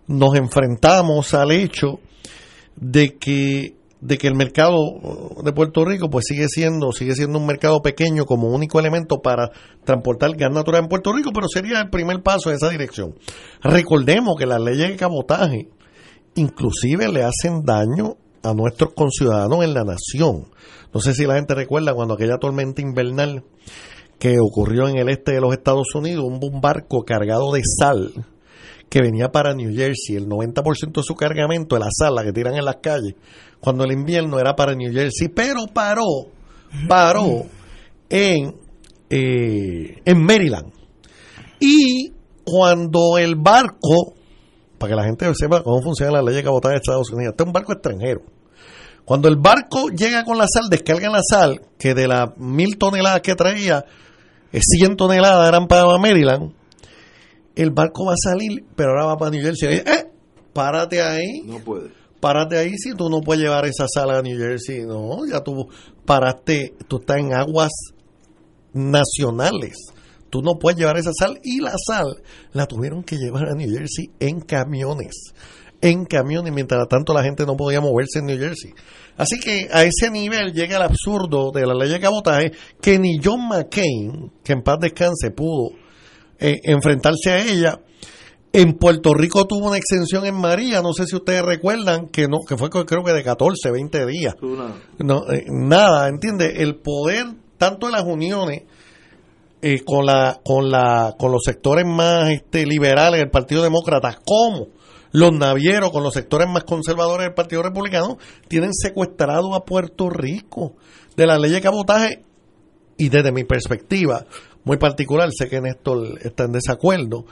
nos enfrentamos al hecho de que de que el mercado de Puerto Rico pues sigue siendo sigue siendo un mercado pequeño como único elemento para transportar gas natural en Puerto Rico, pero sería el primer paso en esa dirección. Recordemos que las leyes de cabotaje inclusive le hacen daño a nuestros conciudadanos en la nación. No sé si la gente recuerda cuando aquella tormenta invernal que ocurrió en el este de los Estados Unidos, un barco cargado de sal que venía para New Jersey, el 90% de su cargamento de la sala que tiran en las calles, cuando el invierno era para New Jersey, pero paró, paró en, eh, en Maryland. Y cuando el barco, para que la gente sepa cómo funciona la ley de cabotaje de Estados Unidos, este es un barco extranjero. Cuando el barco llega con la sal, descargan la sal, que de las mil toneladas que traía, 100 toneladas eran para Maryland, el barco va a salir, pero ahora va para New Jersey. Eh, párate ahí. No puede. Párate ahí si tú no puedes llevar esa sal a New Jersey. No, ya tú paraste, tú estás en aguas nacionales. Tú no puedes llevar esa sal y la sal la tuvieron que llevar a New Jersey en camiones. En camiones, mientras tanto la gente no podía moverse en New Jersey. Así que a ese nivel llega el absurdo de la ley de cabotaje que ni John McCain, que en paz descanse, pudo eh, enfrentarse a ella. En Puerto Rico tuvo una exención en María, no sé si ustedes recuerdan, que no que fue creo que de 14, 20 días. No, eh, nada, ¿entiende? El poder tanto de las uniones eh, con la con la con los sectores más este, liberales del Partido Demócrata como los navieros con los sectores más conservadores del Partido Republicano tienen secuestrado a Puerto Rico de la ley de cabotaje y desde mi perspectiva muy particular, sé que Néstor está en desacuerdo,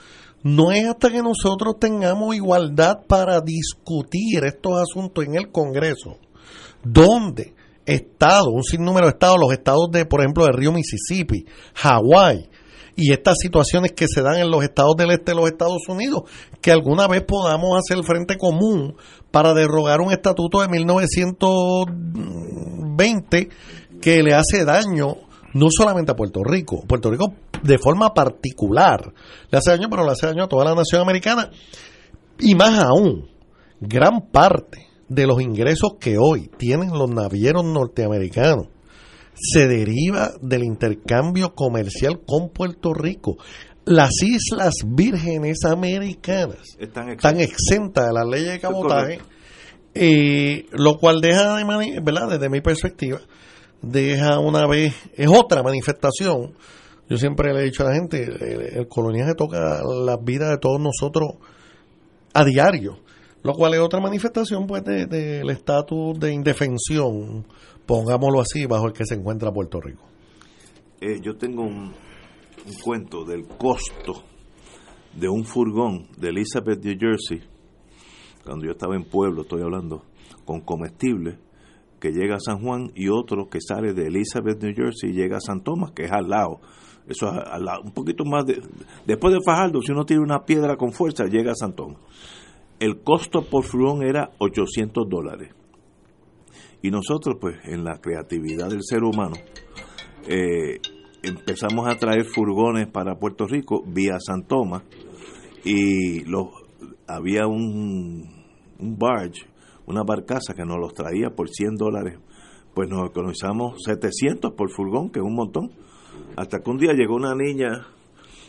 no es hasta que nosotros tengamos igualdad para discutir estos asuntos en el Congreso, donde estados, un sinnúmero de estados, los estados de, por ejemplo, del río Mississippi, Hawái, y estas situaciones que se dan en los estados del este de los Estados Unidos, que alguna vez podamos hacer frente común para derrogar un estatuto de 1920 que le hace daño no solamente a Puerto Rico, Puerto Rico de forma particular le hace daño, pero le hace daño a toda la nación americana y más aún, gran parte de los ingresos que hoy tienen los navieros norteamericanos se deriva del intercambio comercial con Puerto Rico. Las Islas Vírgenes Americanas están exentas, de la ley de cabotaje, eh, lo cual deja, de ¿verdad? desde mi perspectiva, deja una vez, es otra manifestación. Yo siempre le he dicho a la gente, el, coloniaje toca la vida de todos nosotros a diario, lo cual es otra manifestación pues del estatus de indefensión, pongámoslo así, bajo el que se encuentra Puerto Rico. Eh, yo tengo un, cuento del costo de un furgón de Elizabeth, New Jersey, cuando yo estaba en pueblo, estoy hablando, con comestibles, que llega a San Juan y otro que sale de Elizabeth, New Jersey y llega a San Tomás, que es al lado. Eso es al lado, un poquito más de... Después de Fajardo, si uno tiene una piedra con fuerza, llega a San Tomás. El costo por furgón era 800 dólares. Y nosotros, pues, en la creatividad del ser humano, eh, empezamos a traer furgones para Puerto Rico vía San Tomás y los, había un, un barge una barcaza que nos los traía por 100 dólares, pues nos economizamos 700 por furgón, que es un montón. Hasta que un día llegó una niña,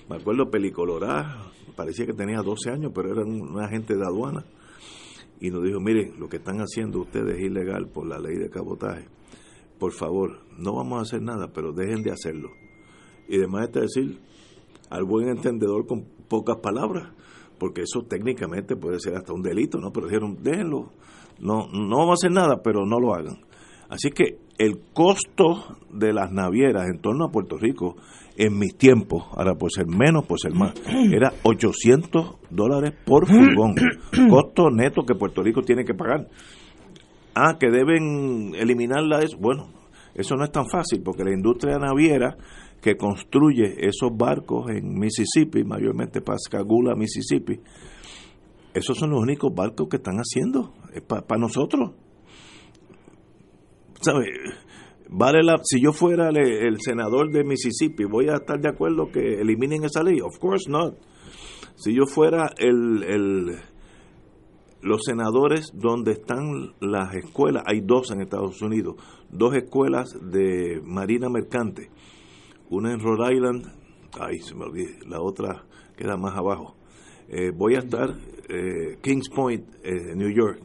me acuerdo, pelicolorada, parecía que tenía 12 años, pero era un agente de aduana, y nos dijo, miren, lo que están haciendo ustedes es ilegal por la ley de cabotaje. Por favor, no vamos a hacer nada, pero dejen de hacerlo. Y además de decir, al buen entendedor con pocas palabras, porque eso técnicamente puede ser hasta un delito, ¿no? Pero dijeron, déjenlo, no, no vamos a hacer nada, pero no lo hagan. Así que el costo de las navieras en torno a Puerto Rico en mis tiempos, ahora puede ser menos, puede ser más, *clears throat* era 800 dólares por *clears throat* furgón, *clears throat* costo neto que Puerto Rico tiene que pagar. Ah, que deben eliminarla, es bueno, eso no es tan fácil porque la industria naviera que construye esos barcos en Mississippi, mayormente Pascagoula, Mississippi, esos son los únicos barcos que están haciendo para nosotros. ¿Sabe? Vale la, si yo fuera el, senador de Mississippi, ¿voy a estar de acuerdo que eliminen esa ley? Of course not. Si yo fuera el, el los senadores donde están las escuelas, hay dos en Estados Unidos, dos escuelas de marina mercante, una en Rhode Island, ay se me olvidé, la otra queda más abajo. Eh, voy a estar eh, Kings Point, eh, New York,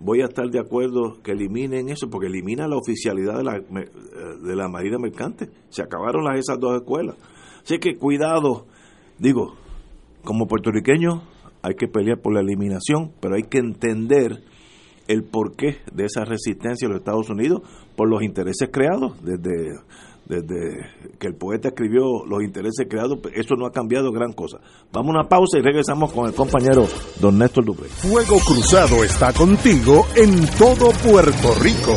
voy a estar de acuerdo que eliminen eso, porque elimina la oficialidad de la, de la Marina Mercante. Se acabaron las, esas dos escuelas. Así que cuidado, digo, como puertorriqueño hay que pelear por la eliminación, pero hay que entender el porqué de esa resistencia de los Estados Unidos por los intereses creados desde desde que el poeta escribió los intereses creados, eso no ha cambiado gran cosa. Vamos a una pausa y regresamos con el compañero don Néstor Dupré. Fuego Cruzado está contigo en todo Puerto Rico.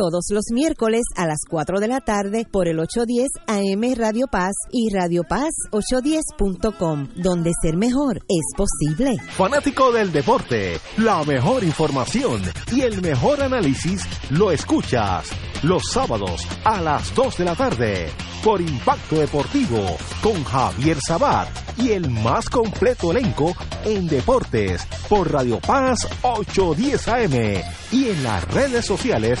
todos los miércoles a las 4 de la tarde por el 810 AM Radio Paz y Radio Paz 810.com, donde ser mejor es posible. Fanático del deporte, la mejor información y el mejor análisis lo escuchas los sábados a las 2 de la tarde por Impacto Deportivo con Javier Sabat y el más completo elenco en deportes por Radio Paz 810 AM y en las redes sociales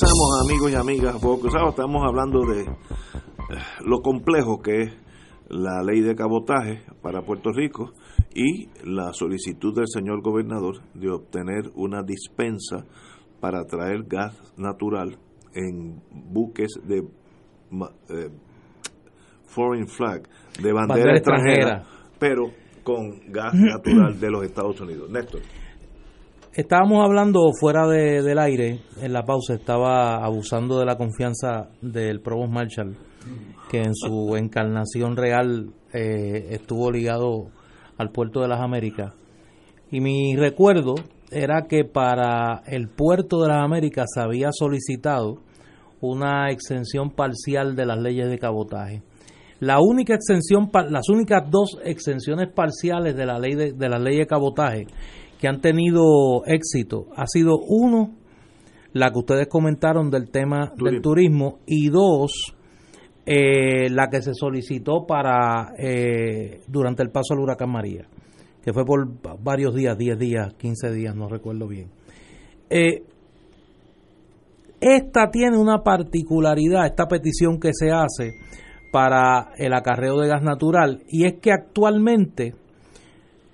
Regresamos, amigos y amigas. Fuego Cruzado, estamos hablando de eh, lo complejo que es la ley de cabotaje para Puerto Rico y la solicitud del señor gobernador de obtener una dispensa para traer gas natural en buques de eh, foreign flag, de bandera, Bandera extranjera, extranjera. pero con gas natural de los Estados Unidos. Néstor. Estábamos hablando fuera de- del aire, en la pausa, estaba abusando de la confianza del Provost Marshall, que en su encarnación real eh, estuvo ligado al puerto de las Américas. Y mi recuerdo era que para el puerto de las Américas se había solicitado una exención parcial de las leyes de cabotaje. La única exención, las únicas dos exenciones parciales de la ley de, de la ley de cabotaje que han tenido éxito ha sido uno, la que ustedes comentaron del tema del turismo y dos, eh, la que se solicitó para eh, durante el paso al huracán María, que fue por va- varios días, 10 días, 15 días, no recuerdo bien. Eh, esta tiene una particularidad, esta petición que se hace para el acarreo de gas natural, y es que actualmente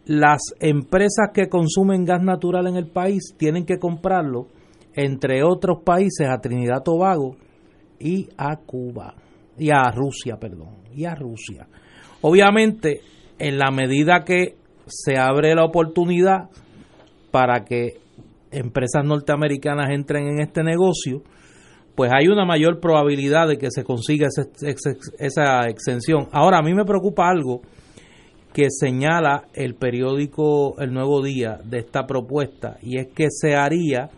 las empresas que consumen gas natural en el país tienen que comprarlo, entre otros países, a Trinidad Tobago y a Cuba, y a Rusia, perdón, y a Rusia. Obviamente, en la medida que se abre la oportunidad para que empresas norteamericanas entren en este negocio, pues hay una mayor probabilidad de que se consiga esa, esa exención. Ahora, a mí me preocupa algo que señala el periódico El Nuevo Día de esta propuesta, y es que se haría,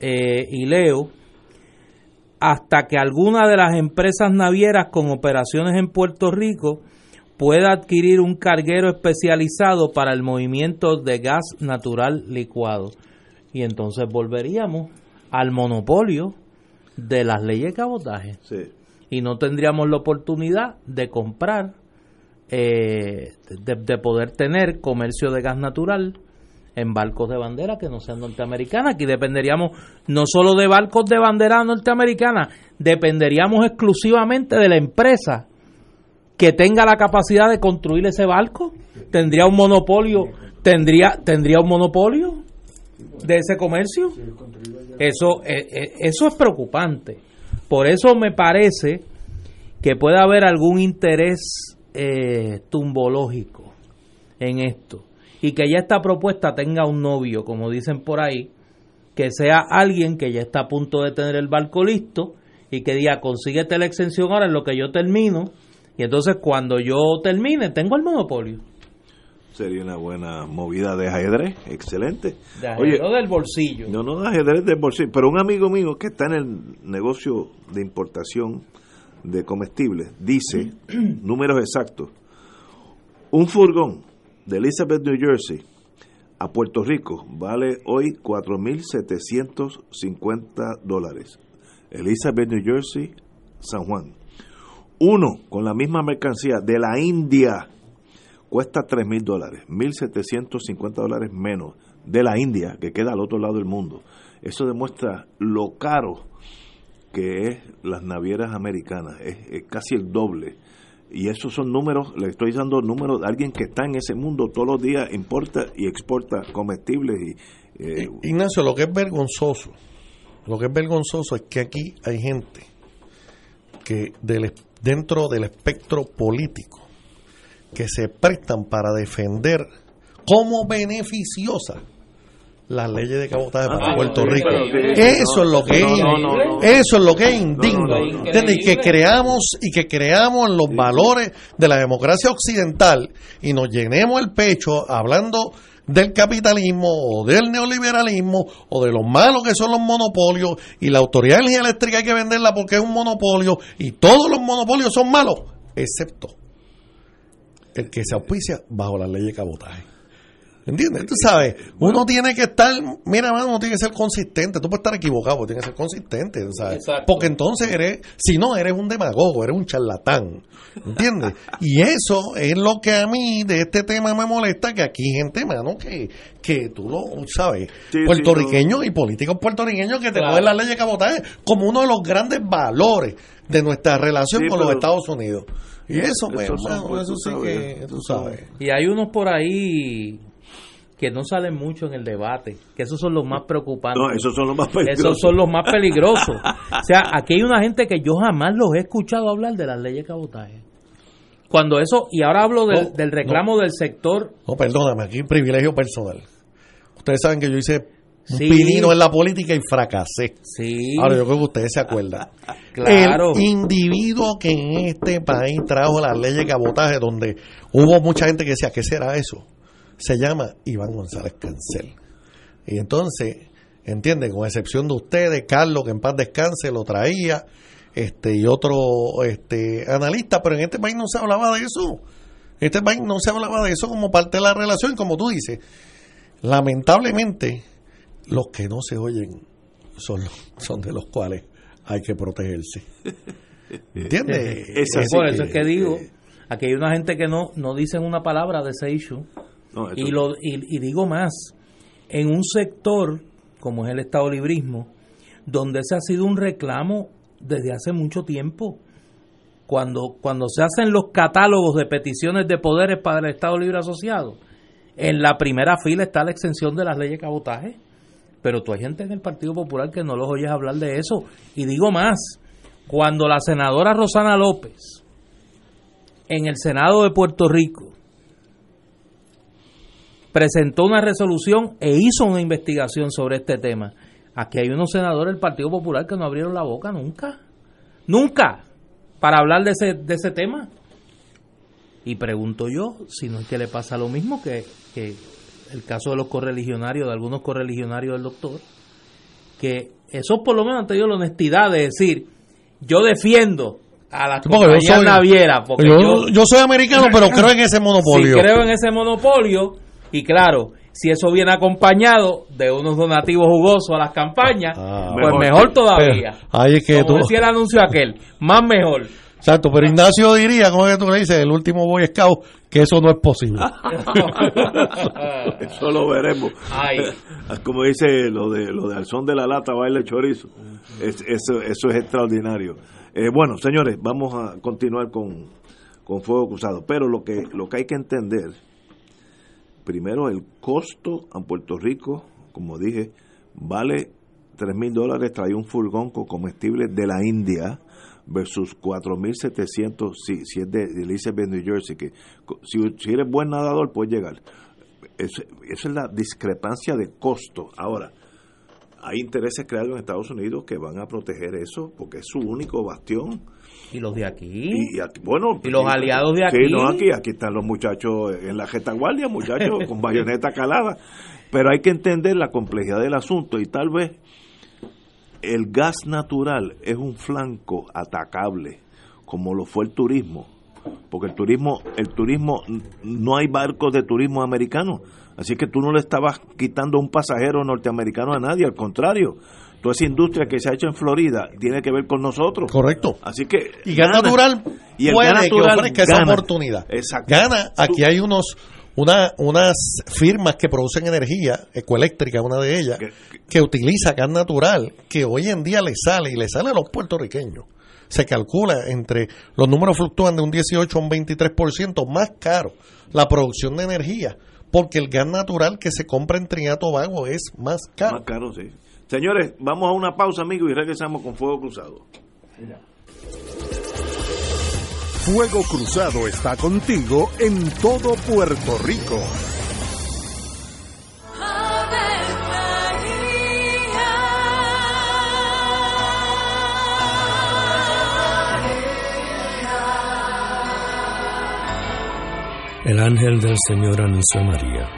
eh, y leo, hasta que alguna de las empresas navieras con operaciones en Puerto Rico pueda adquirir un carguero especializado para el movimiento de gas natural licuado. Y entonces volveríamos al monopolio de las leyes de cabotaje. Y no tendríamos la oportunidad de comprar eh, de, poder tener comercio de gas natural en barcos de bandera que no sean norteamericanas. Aquí dependeríamos no solo de barcos de bandera norteamericana, dependeríamos exclusivamente de la empresa que tenga la capacidad de construir ese barco. Tendría un monopolio, tendría, tendría un monopolio de ese comercio. Eso, eh, eh, eso es preocupante. Por eso me parece que puede haber algún interés eh, tumbológico en esto y que ya esta propuesta tenga un novio, como dicen por ahí, que sea alguien que ya está a punto de tener el barco listo y que diga, consíguete la exención ahora en lo que yo termino y entonces cuando yo termine tengo el monopolio. Sería una buena movida de ajedrez, excelente. De ajedrez del bolsillo. No, no de ajedrez del bolsillo, pero un amigo mío que está en el negocio de importación de comestibles, dice, *clears throat* números exactos, un furgón de Elizabeth, New Jersey, a Puerto Rico vale hoy 4.750 dólares. Elizabeth, New Jersey, San Juan. Uno con la misma mercancía de la India cuesta 3.000 dólares, 1.750 dólares menos de la India, que queda al otro lado del mundo. Eso demuestra lo caro que es las navieras americanas, es, casi el doble. Y esos son números, le estoy dando números de alguien que está en ese mundo todos los días, importa y exporta comestibles. Y, eh, Ignacio, lo que es vergonzoso, lo que es vergonzoso es que aquí hay gente que del, dentro del espectro político que se prestan para defender como beneficiosa las leyes de cabotaje para ah, Puerto Rico. Eso es lo que es, eso es lo que es indigno. Y que creamos y que creamos los valores de la democracia occidental y nos llenemos el pecho hablando del capitalismo o del neoliberalismo o de lo malos que son los monopolios y la autoridad de energía eléctrica hay que venderla porque es un monopolio y todos los monopolios son malos, excepto el que se auspicia bajo la ley de cabotaje. ¿Entiendes? Tú sabes, uno tiene que estar, mira, uno tiene que ser consistente. Tú puedes estar equivocado, pero tienes que ser consistente, ¿sabes? Porque entonces eres, si no, eres un demagogo, eres un charlatán. ¿Entiendes? *laughs* y eso es lo que a mí de este tema me molesta, que aquí hay gente, mano, que, que tú lo sabes, puertorriqueños y políticos puertorriqueños que te claro. la ley de cabotaje como uno de los grandes valores de nuestra relación con los Estados Unidos. Y eso, pues, eso sí que tú sabes. Y hay unos por ahí que no salen mucho en el debate, que esos son los más preocupantes. No, esos son los más peligrosos. Esos son los más peligrosos. *laughs* o sea, aquí hay una gente que yo jamás los he escuchado hablar de las leyes de cabotaje. Cuando eso, y ahora hablo del, reclamo del sector. No, perdóname, aquí privilegio personal. Ustedes saben que yo hice un pinino en la política y fracasé. Sí. Ahora yo creo que ustedes se acuerdan. *laughs* claro. El individuo que en este país trajo las leyes de cabotaje, donde hubo mucha gente que decía, ¿qué será eso? Se llama Iván González Cancel. Y entonces, entienden, con excepción de ustedes, Carlos, que en paz descanse, lo traía, este, y otro este, analista, pero en este país no se hablaba de eso. En este país no se hablaba de eso como parte de la relación, como tú dices. Lamentablemente, los que no se oyen son, son de los cuales hay que protegerse. ¿Entiendes? *laughs* Es por eso es que digo, aquí hay una gente que no, no dicen una palabra de ese issue y, lo, y, digo más, en un sector como es el Estado Librismo, donde ese ha sido un reclamo desde hace mucho tiempo. Cuando, cuando se hacen los catálogos de peticiones de poderes para el Estado Libre Asociado, en la primera fila está la exención de las leyes de cabotaje. Pero tú hay gente en el Partido Popular que no los oyes hablar de eso. Y digo más, cuando la senadora Rosana López, en el Senado de Puerto Rico, presentó una resolución e hizo una investigación sobre este tema. Aquí hay unos senadores del Partido Popular que no abrieron la boca nunca. Nunca. Para hablar de ese, de ese tema. Y pregunto yo si no es que le pasa lo mismo que, que el caso de los correligionarios, de algunos correligionarios del doctor, que esos por lo menos han tenido la honestidad de decir, yo defiendo a Porque yo soy- porque yo, yo, yo soy americano, pero creo en ese *laughs* monopolio. Creo en ese monopolio y claro, si eso viene acompañado de unos donativos jugosos a las campañas, Ah, pues mejor. mejor, todavía. Pero ahí es que Como tú- decía el anuncio aquel, más mejor. Exacto, pero Ignacio diría, como es que tú le dices, el último Boy Scout, que eso no es posible. *laughs* Eso lo veremos. Ay. *laughs* Como dice lo de lo de al son de la lata baile chorizo. Es- eso, eso es extraordinario. Eh, bueno, señores, vamos a continuar con, con Fuego Cruzado. Pero lo que, lo que hay que entender, primero el costo a Puerto Rico, como dije, vale 3 mil dólares trae un furgón con comestible de la India versus 4.700 si, si es de, Elizabeth, New Jersey, que si, si eres buen nadador puedes llegar. Es- esa es la discrepancia de costo. Ahora, hay intereses creados en Estados Unidos que van a proteger eso porque es su único bastión. Y los de aquí. Y, y aquí- bueno, Y los aliados de Sí, aquí. no, aquí, aquí están los muchachos en la retaguardia, muchachos con bayoneta calada. Pero hay que entender la complejidad del asunto y tal vez el gas natural es un flanco atacable, como lo fue el turismo. Porque el turismo, el turismo, no hay barcos de turismo americano. Así que tú no le estabas quitando un pasajero norteamericano a nadie, al contrario. Toda esa industria que se ha hecho en Florida tiene que ver con nosotros. Correcto. Así que Y gas gana. natural Y el puede gas que natural ofrezca esa oportunidad. Exacto. Gana, aquí hay unos una, unas firmas que producen energía, Ecoeléctrica, una de ellas, que utiliza gas natural, que hoy en día le sale y le sale a los puertorriqueños. Se calcula entre, los números fluctúan de un 18 a un 23% más caro la producción de energía, porque el gas natural que se compra en Trinidad Tobago es más caro. Más caro, sí. Señores, vamos a una pausa, amigos, y regresamos con Fuego Cruzado. Fuego Cruzado está contigo en todo Puerto Rico. El ángel del Señor anunció a María.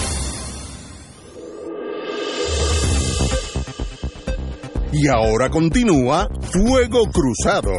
Y ahora continúa Fuego Cruzado.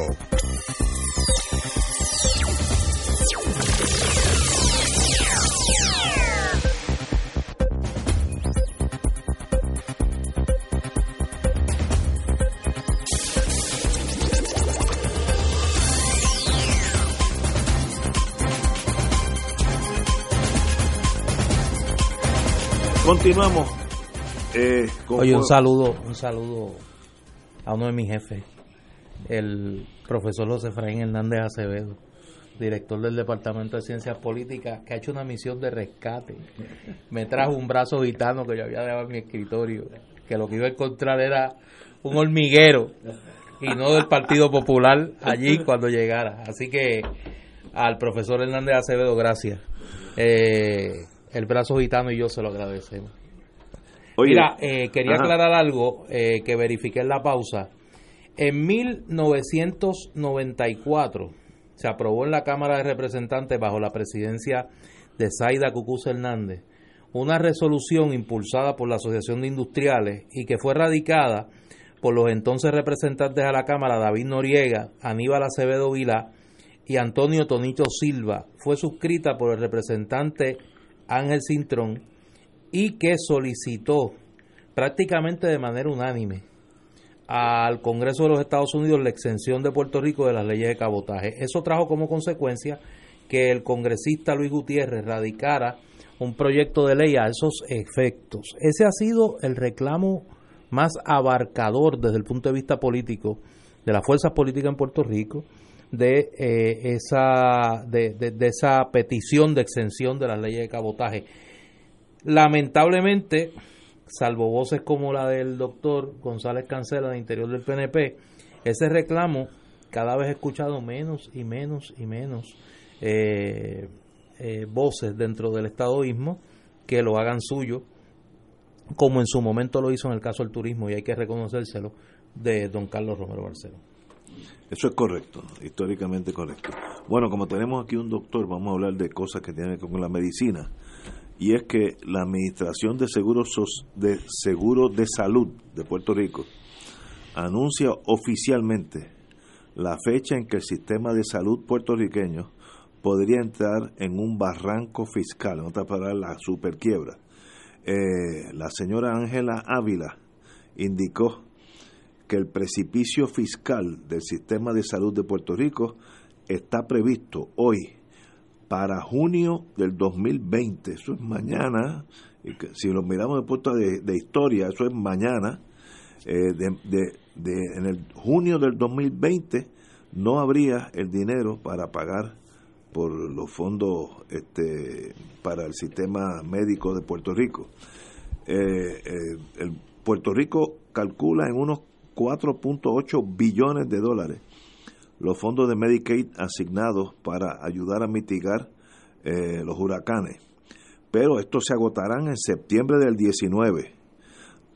Continuamos. Eh, Oye, un saludo, un saludo a uno de mis jefes, el profesor José Efraín Hernández Acevedo, director del Departamento de Ciencias Políticas, que ha hecho una misión de rescate. Me trajo un brazo gitano que yo había dejado en mi escritorio, que lo que iba a encontrar era un hormiguero y no del Partido Popular allí cuando llegara. Así que al profesor Hernández Acevedo, gracias. Eh, el brazo gitano y yo se lo agradecemos. Oye, Mira, eh, quería ajá. aclarar algo eh, que verifiqué en la pausa. En 1994 se aprobó en la Cámara de Representantes bajo la presidencia de Zaida Cucuz Hernández una resolución impulsada por la Asociación de Industriales y que fue radicada por los entonces representantes a la Cámara David Noriega, Aníbal Acevedo Vilá y Antonio Tonito Silva. Fue suscrita por el representante Ángel Cintrón y que solicitó prácticamente de manera unánime al Congreso de los Estados Unidos la exención de Puerto Rico de las leyes de cabotaje. Eso trajo como consecuencia que el congresista Luis Gutiérrez radicara un proyecto de ley a esos efectos. Ese ha sido el reclamo más abarcador desde el punto de vista político de las fuerzas políticas en Puerto Rico de eh, esa de, de- de esa petición de exención de las leyes de cabotaje. Lamentablemente, salvo voces como la del doctor González Cancela de interior del PNP, ese reclamo cada vez he escuchado menos y menos y menos eh, eh, voces dentro del estadoísmo que lo hagan suyo, como en su momento lo hizo en el caso del turismo, y hay que reconocérselo, de don Carlos Romero Barceló. Eso es correcto, históricamente correcto. Bueno, como tenemos aquí un doctor, vamos a hablar de cosas que tienen que ver con la medicina. Y es que la Administración de Seguros de Seguro de Salud de Puerto Rico anuncia oficialmente la fecha en que el sistema de salud puertorriqueño podría entrar en un barranco fiscal, en otras palabras, la superquiebra. Eh, la señora Ángela Ávila indicó que el precipicio fiscal del sistema de salud de Puerto Rico está previsto hoy para junio del 2020. Eso es mañana. Si lo miramos de punto de, historia, eso es mañana. Eh, en el junio del 2020 no habría el dinero para pagar por los fondos este, para el sistema médico de Puerto Rico. Eh, eh, el Puerto Rico calcula en unos 4.8 billones de dólares los fondos de Medicaid asignados para ayudar a mitigar eh, los huracanes. Pero estos se agotarán en septiembre del 19.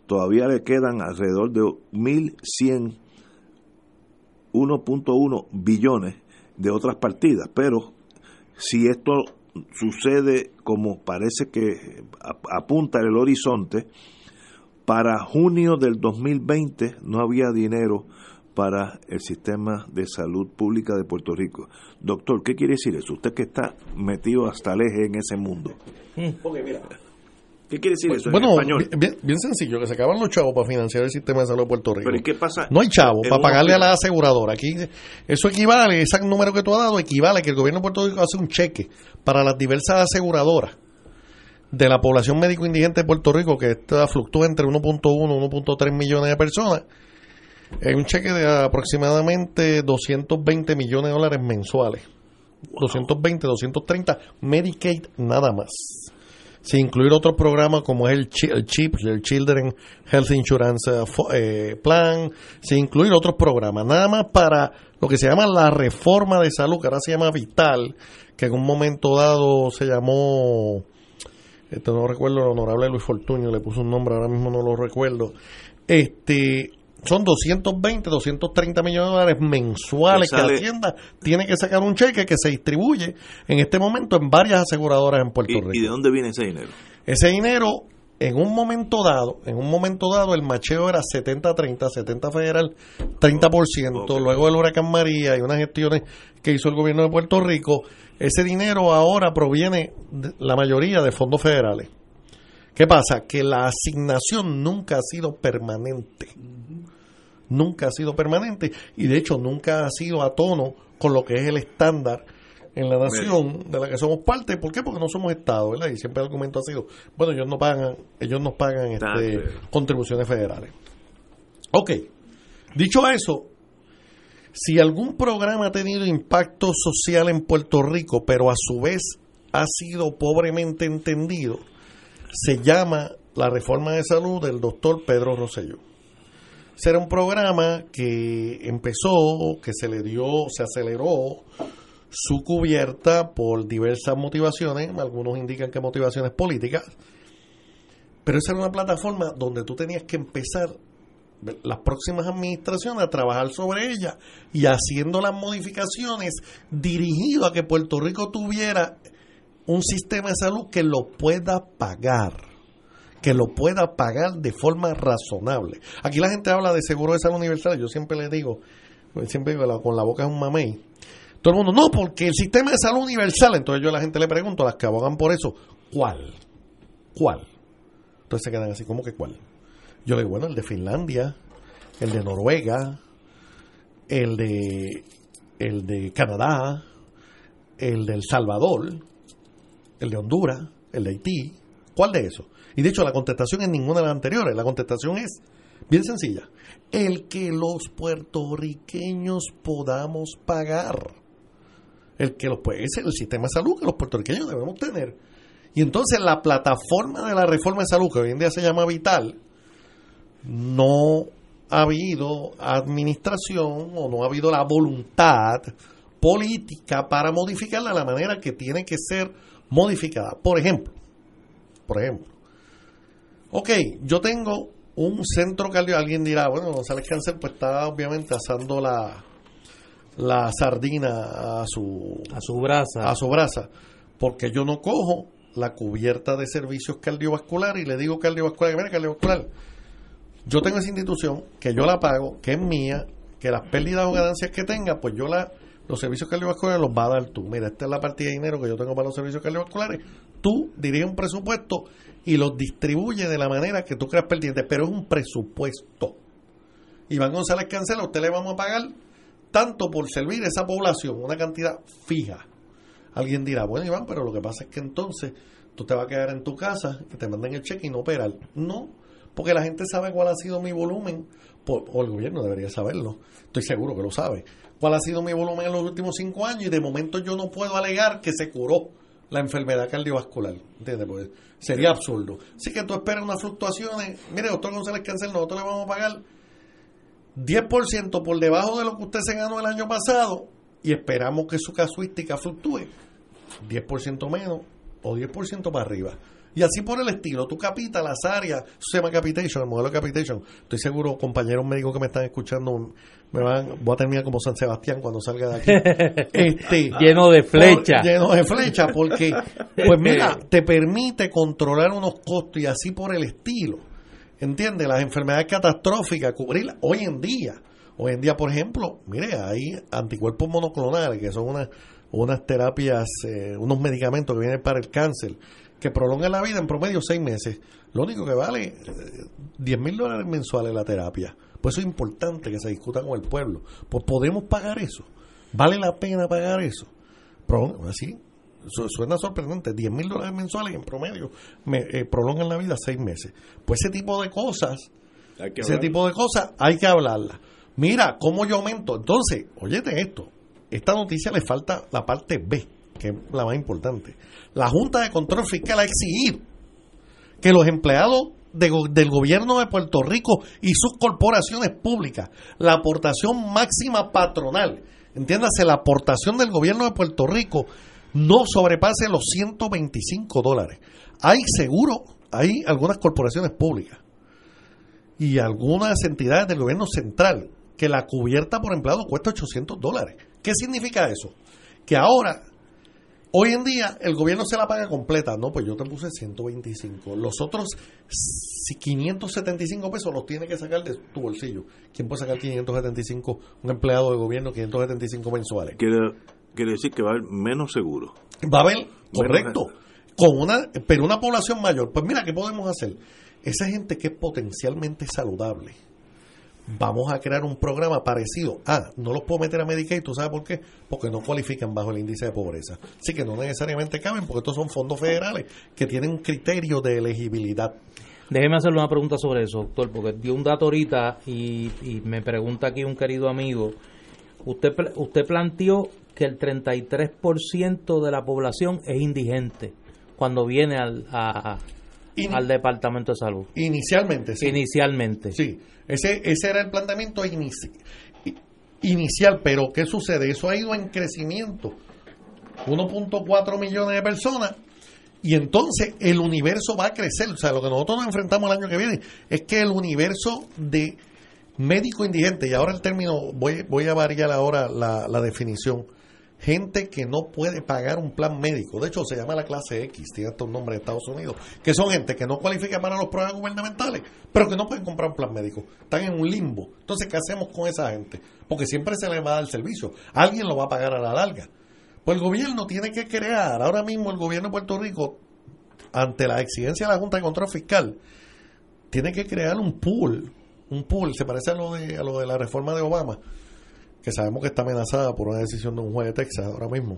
Todavía le quedan alrededor de 1.100, 1.1 billones de otras partidas. Pero si esto sucede como parece que ap- apunta el horizonte, para junio del 2020 no había dinero para el sistema de salud pública de Puerto Rico. Doctor, ¿qué quiere decir eso? Usted que está metido hasta el eje en ese mundo. ¿Qué quiere decir eso Bueno, en español? bien, bien- sencillo, que se acaban los chavos para financiar el sistema de salud de Puerto Rico. Pero ¿y qué pasa? No hay chavos para pagarle a la aseguradora. Aquí eso equivale, ese número que tú has dado equivale a que el gobierno de Puerto Rico hace un cheque para las diversas aseguradoras de la población médico indigente de Puerto Rico, que está, fluctúa entre 1.1 y 1.3 millones de personas. Es un cheque de aproximadamente 220 millones de dólares mensuales. 220, 230 Medicaid nada más. Sin incluir otros programas como el, el CHIP, el Children Health Insurance eh, eh, Plan, sin incluir otros programas. Nada más para lo que se llama la reforma de salud, que ahora se llama Vital, que en un momento dado se llamó, este no recuerdo, el honorable Luis Fortuño le puso un nombre, ahora mismo no lo recuerdo. Este, son 220, 230 millones de dólares mensuales Que que sale- Hacienda tiene que sacar un cheque que se distribuye en este momento en varias aseguradoras en Puerto ¿Y, Rico. y de dónde viene ese dinero? Ese dinero, en un momento dado, en un momento dado, el macheo era 70-30, 70 federal, 30%. Luego del huracán María y unas gestiones que hizo el gobierno de Puerto Rico, ese dinero ahora proviene, de- la mayoría, de fondos federales. ¿Qué pasa? Que la asignación nunca ha sido permanente. Nunca ha sido permanente y de hecho nunca ha sido a tono con lo que es el estándar en la nación de la que somos parte. ¿Por qué? Porque no somos Estado, ¿verdad? Y siempre el argumento ha sido, bueno, ellos no pagan, ellos nos pagan este, contribuciones federales. Ok, dicho eso, si algún programa ha tenido impacto social en Puerto Rico, pero a su vez ha sido pobremente entendido, se llama la reforma de salud del doctor Pedro Rosselló. Será un programa que empezó, que se le dio, se aceleró su cubierta por diversas motivaciones, algunos indican que motivaciones políticas, pero esa era una plataforma donde tú tenías que empezar las próximas administraciones a trabajar sobre ella y haciendo las modificaciones dirigido a que Puerto Rico tuviera un sistema de salud que lo pueda pagar, que lo pueda pagar de forma razonable. Aquí la gente habla de seguro de salud universal, yo siempre le digo, siempre digo, con la boca es un mamey. Todo el mundo, no, porque el sistema de salud universal, entonces yo a la gente le pregunto, a las que abogan por eso, ¿cuál? ¿Cuál? Entonces se quedan así, ¿cómo que cuál? Yo le digo, bueno, el de Finlandia, el de Noruega, el de, el de Canadá, el de El Salvador, el de Honduras, el de Haití. ¿Cuál de esos? Y de hecho la contestación es ninguna de las anteriores. La contestación es bien sencilla. El que los puertorriqueños podamos pagar. El que los es el sistema de salud que los puertorriqueños debemos tener. Y entonces la plataforma de la reforma de salud, que hoy en día se llama Vital, no ha habido administración o no ha habido la voluntad política para modificarla de la manera que tiene que ser modificada. Por ejemplo, por ejemplo, ok, yo tengo un centro cardiovascular, alguien dirá, bueno, González Cáncer pues está obviamente asando la, la sardina a su, a su brasa. A su brasa, porque yo no cojo la cubierta de servicios cardiovasculares y le digo cardiovascular, mira cardiovascular, yo tengo esa institución que yo la pago, que es mía, que las pérdidas o ganancias que tenga, pues yo la los servicios cardiovasculares los va a dar tú. Mira, esta es la partida de dinero que yo tengo para los servicios cardiovasculares. Tú diriges un presupuesto y los distribuye de la manera que tú creas pertinente, pero es un presupuesto. Iván González Cancela, usted le vamos a pagar tanto por servir a esa población, una cantidad fija. Alguien dirá, bueno Iván, pero lo que pasa es que entonces tú te vas a quedar en tu casa, que te manden el cheque y no operar. No, porque la gente sabe cuál ha sido mi volumen, o el gobierno debería saberlo, estoy seguro que lo sabe, cuál ha sido mi volumen en los últimos cinco años y de momento yo no puedo alegar que se curó la enfermedad cardiovascular, ¿entiendes? Pues sería absurdo. Así que tú esperas unas fluctuaciones, mire, doctor González Cancel, nosotros le vamos a pagar 10% por debajo de lo que usted se ganó el año pasado y esperamos que su casuística fluctúe 10% menos o 10% para arriba. Y así por el estilo, tú capitas las áreas, se llama capitation, el modelo de capitation. Estoy seguro, compañeros médicos que me están escuchando, me van, voy a terminar como San Sebastián cuando salga de aquí. *laughs* Este, lleno de flecha. lleno de flecha, porque, pues mira, *laughs* te permite controlar unos costos y así por el estilo. ¿Entiendes? Las enfermedades catastróficas, cubrirlas hoy en día. Hoy en día, por ejemplo, mire, hay anticuerpos monoclonales, que son unas, unas terapias, eh, unos medicamentos que vienen para el cáncer que prolonga la vida en promedio seis meses. Lo único que vale 10 eh, mil dólares mensuales la terapia. Pues eso es importante que se discuta con el pueblo. Pues podemos pagar eso. ¿Vale la pena pagar eso? así, suena sorprendente. 10 mil dólares mensuales en promedio me, eh, prolongan la vida seis meses. Pues ese tipo de cosas, ese tipo de cosas hay que hablarla. Mira, cómo yo aumento. Entonces, oyete esto. Esta noticia le falta la parte B que es la más importante. La Junta de Control Fiscal ha exigido que los empleados del gobierno de Puerto Rico y sus corporaciones públicas, la aportación máxima patronal, entiéndase, la aportación del gobierno de Puerto Rico no sobrepase los 125 dólares. Hay seguro, hay algunas corporaciones públicas y algunas entidades del gobierno central que la cubierta por empleado cuesta 800 dólares. ¿Qué significa eso? Que ahora Hoy en día el gobierno se la paga completa. No, pues yo te puse 125. Los otros 575 pesos los tiene que sacar de tu bolsillo. ¿Quién puede sacar 575? Un empleado de gobierno, 575 mensuales. Quiere, quiere decir que va a haber menos seguro. Va a haber, correcto. Con una, pero una población mayor. Pues mira, ¿qué podemos hacer? Esa gente que es potencialmente saludable vamos a crear un programa parecido. Ah, no los puedo meter a Medicaid, ¿tú sabes por qué? Porque no cualifican bajo el índice de pobreza. Así que no necesariamente caben, porque estos son fondos federales que tienen un criterio de elegibilidad. Déjeme hacerle una pregunta sobre eso, doctor, porque dio un dato ahorita y, y me pregunta aquí un querido amigo. Usted, usted planteó que el 33% de la población es indigente cuando viene al, a- al Departamento de Salud. Inicialmente, sí. Inicialmente. Sí, ese, ese era el planteamiento inici- inicial, pero ¿qué sucede? Eso ha ido en crecimiento. 1.4 millones de personas y entonces el universo va a crecer. O sea, lo que nosotros nos enfrentamos el año que viene es que el universo de médico indigente, y ahora el término, voy, voy a variar ahora la, la definición, gente que no puede pagar un plan médico, de hecho se llama la clase X, tiene estos nombres de Estados Unidos, que son gente que no cualifica para los programas gubernamentales, pero que no pueden comprar un plan médico, están en un limbo. Entonces, ¿qué hacemos con esa gente? Porque siempre se les va a dar el servicio, alguien lo va a pagar a la larga. Pues el gobierno tiene que crear, ahora mismo el gobierno de Puerto Rico, ante la exigencia de la Junta de Control Fiscal, tiene que crear un pool, un pool, se parece a lo de, a lo de la reforma de Obama, que sabemos que está amenazada por una decisión de un juez de Texas ahora mismo.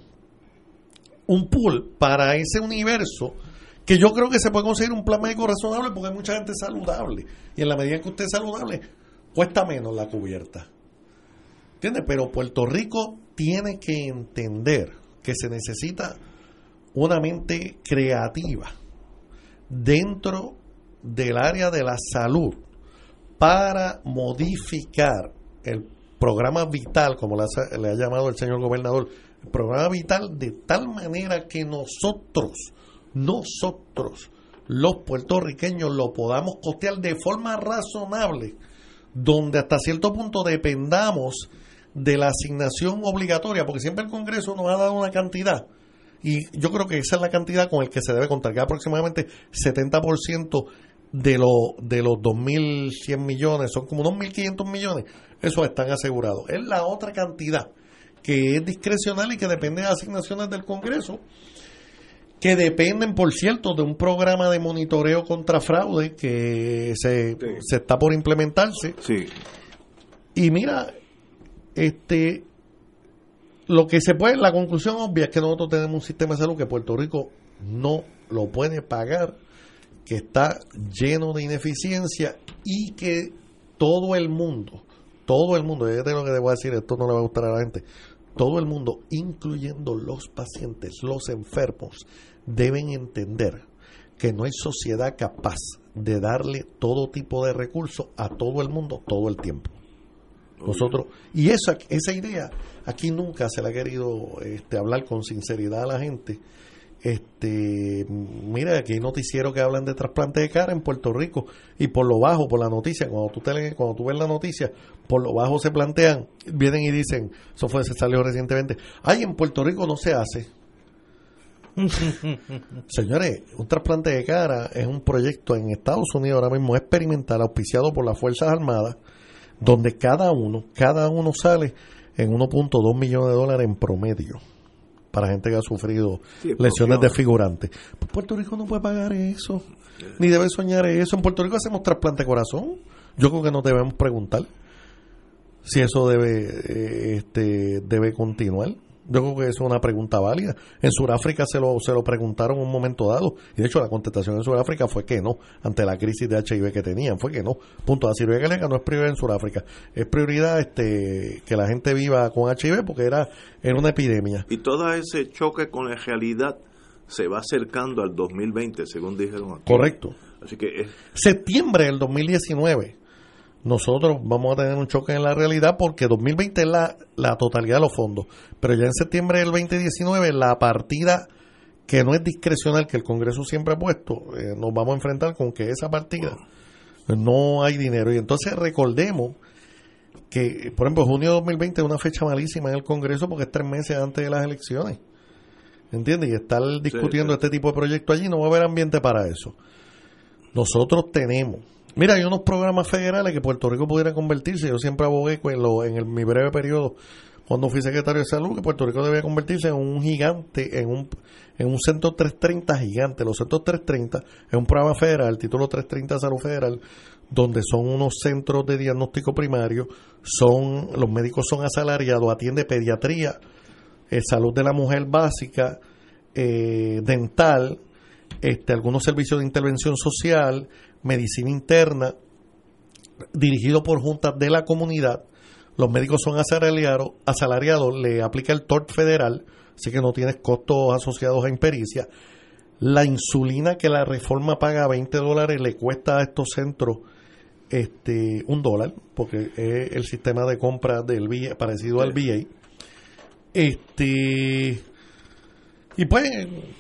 Un pool para ese universo que yo creo que se puede conseguir un plan médico razonable porque hay mucha gente saludable. Y en la medida en que usted es saludable, cuesta menos la cubierta. ¿Entiendes? Pero Puerto Rico tiene que entender que se necesita una mente creativa dentro del área de la salud para modificar el programa vital, como le ha, llamado el señor gobernador, programa vital de tal manera que nosotros, nosotros, los puertorriqueños, lo podamos costear de forma razonable, donde hasta cierto punto dependamos de la asignación obligatoria, porque siempre el Congreso nos ha dado una cantidad, y yo creo que esa es la cantidad con el que se debe contar, que aproximadamente 70% de, lo, de los 2.100 millones, son como unos 1.500 millones, esos están asegurados. Es la otra cantidad que es discrecional y que depende de asignaciones del Congreso, que dependen, por cierto, de un programa de monitoreo contra fraude que se, se está por implementarse. Sí. Y mira, este lo que se puede, la conclusión obvia es que nosotros tenemos un sistema de salud que Puerto Rico no lo puede pagar, que está lleno de ineficiencia y que todo el mundo, todo el mundo, fíjate lo que te decir, esto no le va a gustar a la gente, todo el mundo, incluyendo los pacientes, los enfermos, deben entender que no hay sociedad capaz de darle todo tipo de recursos a todo el mundo todo el tiempo. Nosotros, y esa, esa idea aquí nunca se le ha querido este, hablar con sinceridad a la gente. Este, mira, aquí hay noticieros que hablan de trasplante de cara en Puerto Rico y por lo bajo, por la noticia, cuando tú, te, cuando tú ves la noticia, por lo bajo se plantean, vienen y dicen, eso fue, se salió recientemente, ay, en Puerto Rico no se hace. *laughs* Señores, un trasplante de cara es un proyecto en Estados Unidos ahora mismo experimental, auspiciado por las Fuerzas Armadas, donde cada uno, cada uno sale en 1.2 millones de dólares en promedio para gente que ha sufrido Sí, lesiones desfigurantes. Pues Puerto Rico no puede pagar eso, ni debe soñar eso. En Puerto Rico hacemos trasplante de corazón. Yo creo que nos debemos preguntar si eso debe, eh, este, debe continuar. Yo creo que eso es una pregunta válida. En Sudáfrica se lo, se lo preguntaron en un momento dado. Y de hecho la contestación en Sudáfrica fue que no. Ante la crisis de HIV que tenían. Fue que no. Punto. La cirugía cardíaca no es prioridad en Sudáfrica. Es prioridad este que la gente viva con HIV porque era, era una epidemia. Y todo ese choque con la realidad se va acercando al 2020, según dijeron aquí. Correcto. Así que es, Septiembre del 2019. Nosotros vamos a tener un choque en la realidad porque 2020 es la, la totalidad de los fondos. Pero ya en septiembre del 2019 la partida que no es discrecional que el Congreso siempre ha puesto, eh, nos vamos a enfrentar con que esa partida no hay dinero. Y entonces recordemos que, por ejemplo, junio de 2020 es una fecha malísima en el Congreso porque es tres meses antes de las elecciones. ¿Entiendes? Y estar discutiendo este tipo de proyectos allí no va a haber ambiente para eso. Nosotros tenemos. Mira, hay unos programas federales que Puerto Rico pudiera convertirse. Yo siempre abogué en, lo- en el- mi breve periodo cuando fui secretario de salud, que Puerto Rico debía convertirse en un gigante, en un, en un centro 330 gigante. Los centros 330 es un programa federal, el título 330 de salud federal, donde son unos centros de diagnóstico primario, son los médicos son asalariados, atiende pediatría, eh, salud de la mujer básica, eh, dental, este, algunos servicios de intervención social, medicina interna, dirigido por juntas de la comunidad. Los médicos son asalariados, asalariados le aplica el TOR federal, así que no tienes costos asociados a impericia. La insulina que la reforma paga 20 dólares le cuesta a estos centros este un dólar, porque es el sistema de compra del VA, parecido al VA. Este y pues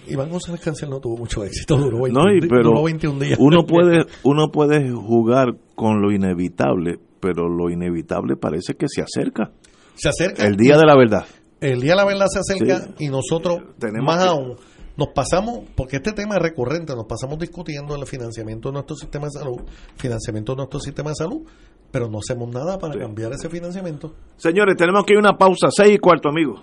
Iván González Cancel no tuvo mucho éxito, duró 21, No, y pero duró 21 días. uno puede uno puede jugar con lo inevitable, pero lo inevitable parece que se acerca. Se acerca. El día de la verdad. El día de la verdad se acerca Sí. y nosotros, Tenemos más que- aún, nos pasamos, porque este tema es recurrente, nos pasamos discutiendo el financiamiento de nuestro sistema de salud, financiamiento de nuestro sistema de salud, pero no hacemos nada para cambiar ese financiamiento. Señores, tenemos que ir a una pausa, seis y cuarto, amigos.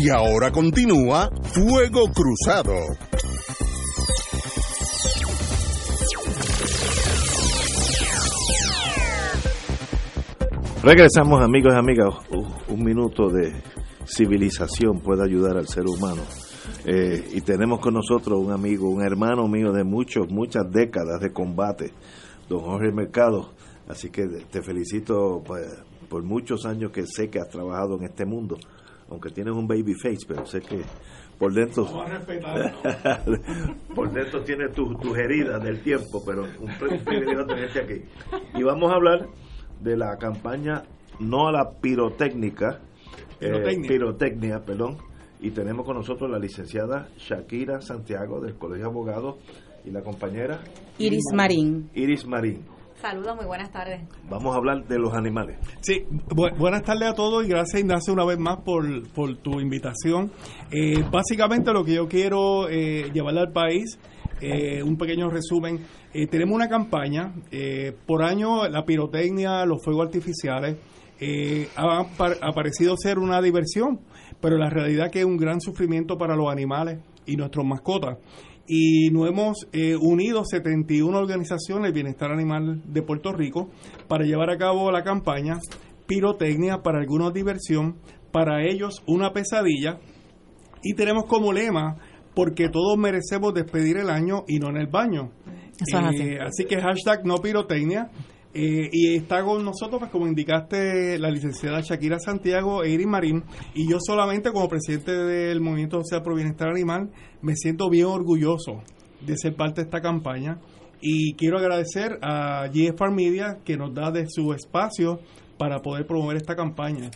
Y ahora continúa Fuego Cruzado. Regresamos, amigos y amigas. Uh, un minuto de civilización puede ayudar al ser humano. Eh, y tenemos con nosotros un amigo, un hermano mío de muchos, muchas décadas de combate, don Jorge Mercado. Así que te felicito pues, por muchos años que sé que has trabajado en este mundo, aunque tienes un baby face, pero sé que por dentro *laughs* por dentro tienes tus heridas del tiempo, pero un pri- privilegio tenerte aquí. Y vamos a hablar de la campaña no a la pirotécnica, eh, Pirotecnia. pirotecnia, perdón, y tenemos con nosotros la licenciada Shakira Santiago del Colegio de Abogados y la compañera Iris Marín. Iris Marín. Saludos, muy buenas tardes. Vamos a hablar de los animales. Sí, bu- buenas tardes a todos y gracias Ignacio una vez más por, por tu invitación. Eh, básicamente lo que yo quiero eh, llevarle al país, eh, un pequeño resumen, eh, tenemos una campaña, eh, por año la pirotecnia, los fuegos artificiales, eh, ha aparecido ser una diversión, pero la realidad que es un gran sufrimiento para los animales y nuestros mascotas y nos hemos eh, unido 71 organizaciones de bienestar animal de Puerto Rico para llevar a cabo la campaña Pirotecnia para algunos diversión, para ellos una pesadilla y tenemos como lema porque todos merecemos despedir el año y no en el baño. Así. Eh, así que hashtag no pirotecnia. Eh, y está con nosotros, pues como indicaste, la licenciada Shakira Santiago e Iris Marín. Y yo solamente como presidente del Movimiento Social por Bienestar Animal me siento bien orgulloso de ser parte de esta campaña. Y quiero agradecer a GFR Media que nos da de su espacio para poder promover esta campaña.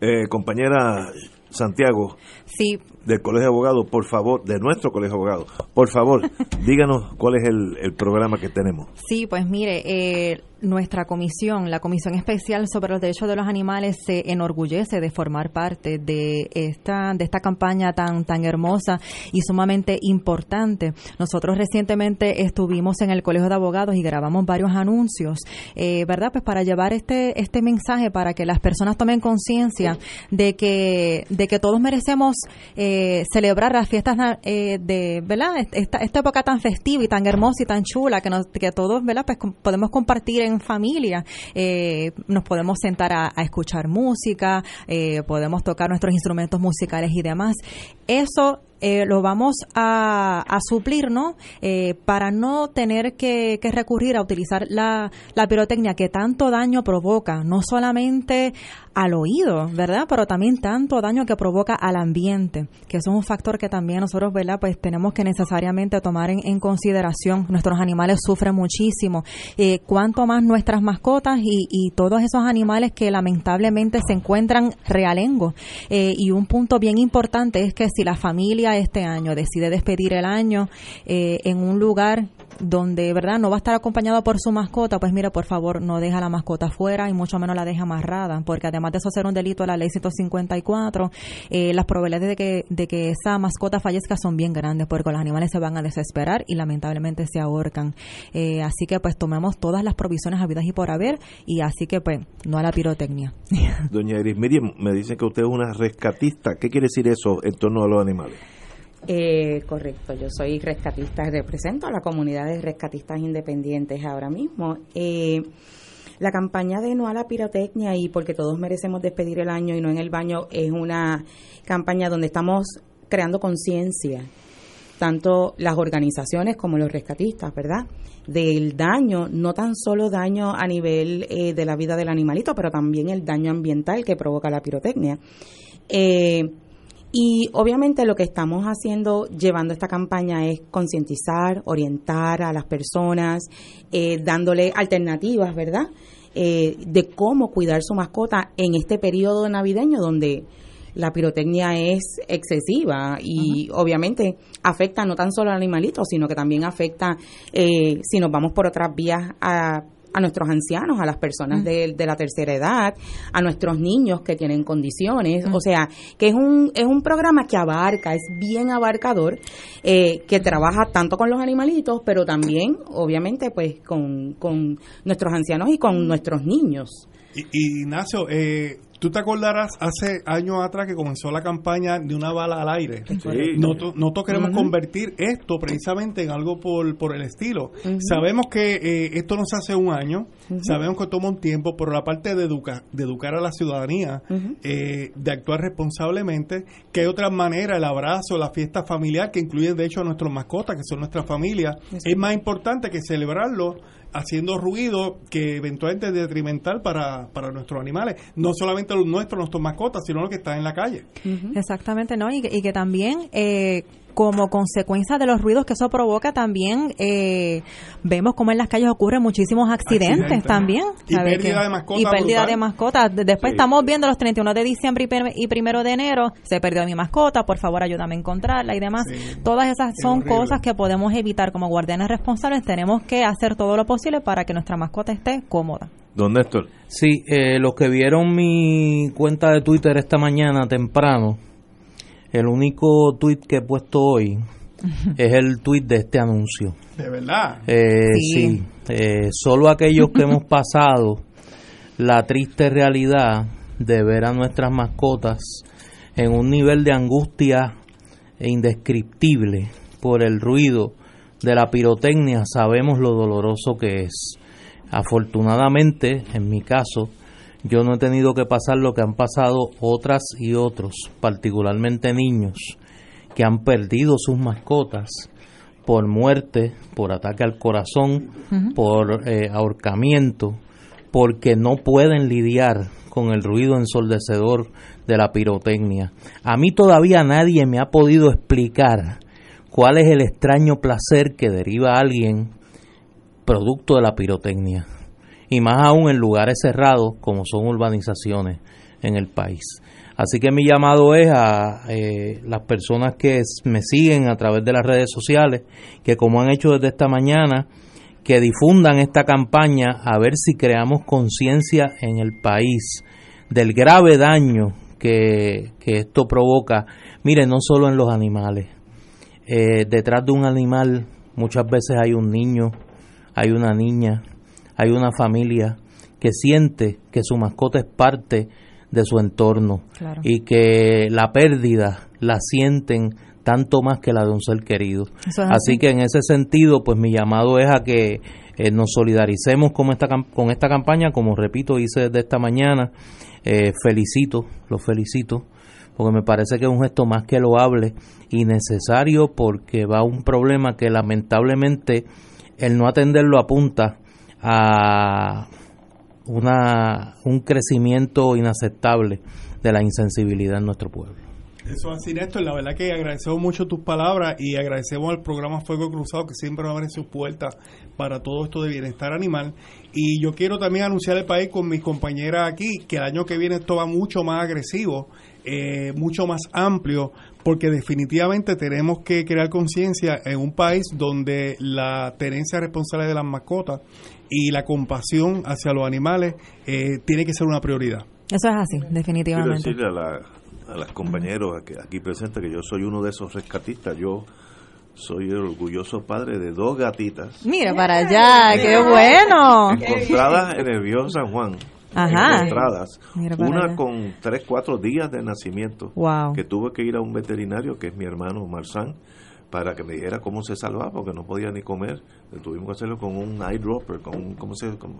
Eh, compañera Santiago, Sí, del Colegio de Abogados, por favor, de nuestro Colegio de Abogados, por favor, *laughs* díganos cuál es el, el programa que tenemos. Sí, pues mire, eh, nuestra comisión, la Comisión Especial sobre los Derechos de los Animales, se enorgullece de formar parte de esta, de esta campaña tan, tan hermosa y sumamente importante. Nosotros recientemente estuvimos en el Colegio de Abogados y grabamos varios anuncios, eh, ¿verdad? Pues para llevar este, este mensaje para que las personas tomen conciencia de que, de que todos merecemos eh, celebrar las fiestas eh, de, ¿verdad? Esta, esta época tan festiva y tan hermosa y tan chula que, nos, que todos, ¿verdad? Pues podemos compartir en familia. Eh, nos podemos sentar a, a escuchar música, eh, podemos tocar nuestros instrumentos musicales y demás. Eso eh, lo vamos a, a suplir, ¿no? Eh, para no tener que, que recurrir a utilizar la, la pirotecnia que tanto daño provoca, no solamente al oído, ¿verdad? Pero también tanto daño que provoca al ambiente, que eso es un factor que también nosotros, ¿verdad? Pues tenemos que necesariamente tomar en, consideración. Nuestros animales sufren muchísimo. Eh, cuanto más nuestras mascotas y, y todos esos animales que lamentablemente se encuentran realengo. Eh, y un punto bien importante es que si la familia este año decide despedir el año eh, en un lugar donde verdad no va a estar acompañado por su mascota, pues mire, por favor, no deja la mascota fuera y mucho menos la deja amarrada, porque además de eso ser un delito de la ley 154, eh, las probabilidades de que, de que esa mascota fallezca son bien grandes, porque los animales se van a desesperar y lamentablemente se ahorcan. Eh, así que pues tomemos todas las provisiones habidas y por haber, y así que pues no a la pirotecnia. *laughs* Doña Iris Miriam, me dicen que usted es una rescatista. ¿Qué quiere decir eso en torno a los animales? Eh, correcto, yo soy rescatista, represento a la comunidad de rescatistas independientes ahora mismo. Eh, la campaña de No a la Pirotecnia y Porque todos merecemos despedir el año y no en el baño es una campaña donde estamos creando conciencia, tanto las organizaciones como los rescatistas, ¿verdad? Del daño, no tan solo daño a nivel eh, de la vida del animalito, pero también el daño ambiental que provoca la pirotecnia. Eh, y obviamente lo que estamos haciendo, llevando esta campaña, es concientizar, orientar a las personas, eh, dándole alternativas, ¿verdad? Eh, de cómo cuidar su mascota en este periodo navideño donde la pirotecnia es excesiva y obviamente afecta no tan solo al animalito, sino que también afecta, eh, si nos vamos por otras vías, a a nuestros ancianos, a las personas Mm. de, de la tercera edad, a nuestros niños que tienen condiciones, o sea, que es un, es un programa que abarca, es bien abarcador, eh, que trabaja tanto con los animalitos, pero también, obviamente, pues con, con nuestros ancianos y con nuestros niños. Y, y, Ignacio, eh, tú te acordarás hace años atrás que comenzó la campaña de una bala al aire. Nosotros, nosotros queremos convertir esto precisamente en algo por, por el estilo. Sabemos que eh, esto no se hace un año, sabemos que toma un tiempo, pero la parte de, educar de educar a la ciudadanía, eh, de actuar responsablemente, que hay otras maneras, el abrazo, la fiesta familiar, que incluye de hecho a nuestras mascotas, que son nuestra familia, es más importante que celebrarlo haciendo ruido que eventualmente es detrimental para, para nuestros animales, no solamente los nuestros, nuestras mascotas, sino los que están en la calle. Exactamente, ¿no? Y, que- y que también eh, como consecuencia de los ruidos que eso provoca también eh, vemos como en las calles ocurren muchísimos accidentes, Accidentes. también. Y pérdida Que- de mascotas Y pérdida brutal. de mascotas. De- Después Sí. estamos viendo los 31 de diciembre y, prim- y primero de enero, se perdió mi mascota, por favor ayúdame a encontrarla y demás. Todas esas son cosas que podemos evitar como guardianes responsables. Tenemos que hacer todo lo posible para que nuestra mascota esté cómoda. Don Néstor. Sí, eh, los que vieron mi cuenta de Twitter esta mañana temprano, el único tweet que he puesto hoy *laughs* es el tweet de este anuncio. De verdad. Eh, sí, eh, solo aquellos que hemos pasado la triste realidad de ver a nuestras mascotas en un nivel de angustia indescriptible por el ruido de la pirotecnia, sabemos lo doloroso que es. Afortunadamente, en mi caso, yo no he tenido que pasar lo que han pasado otras y otros, particularmente niños, que han perdido sus mascotas por muerte, por ataque al corazón, por eh, ahorcamiento, porque no pueden lidiar con el ruido ensordecedor de la pirotecnia. A mí todavía nadie me ha podido explicar cuál es el extraño placer que deriva a alguien producto de la pirotecnia. Y más aún en lugares cerrados como son urbanizaciones en el país. Así que mi llamado es a eh, las personas que me siguen a través de las redes sociales, que como han hecho desde esta mañana, que difundan esta campaña a ver si creamos conciencia en el país del grave daño que, esto provoca. Mire, no solo en los animales. Eh, detrás de un animal muchas veces hay un niño, hay una niña, hay una familia que siente que su mascota es parte de su entorno y que la pérdida la sienten tanto más que la de un ser querido. así. que en ese sentido, pues mi llamado es a que eh, nos solidaricemos con esta, con esta campaña, como repito, hice desde esta mañana. Eh, felicito, lo felicito, porque me parece que es un gesto más que loable y necesario porque va a un problema que lamentablemente el no atenderlo apunta a una, un crecimiento inaceptable de la insensibilidad en nuestro pueblo. Eso así, Néstor. La verdad que agradecemos mucho tus palabras y agradecemos al programa Fuego Cruzado que siempre abre sus puertas para todo esto de bienestar animal. Y yo quiero también anunciar el país con mis compañeras aquí que el año que viene esto va mucho más agresivo, eh, mucho más amplio, porque definitivamente tenemos que crear conciencia en un país donde la tenencia responsable de las mascotas y la compasión hacia los animales eh, tiene que ser una prioridad. Eso es así, definitivamente. Quiero decirle a, la, a las compañeros aquí, presentes que yo soy uno de esos rescatistas. Yo soy el orgulloso padre de dos gatitas. Mira para allá, qué bueno. Encontradas en el viejo San Juan. Ajá. Encontradas. Una con tres, cuatro días de nacimiento. Wow. Que tuve que ir a un veterinario, que es mi hermano Marzán para que me dijera cómo se salvaba, porque no podía ni comer. Tuvimos que hacerlo con un eyedropper, con un, ¿cómo se Como,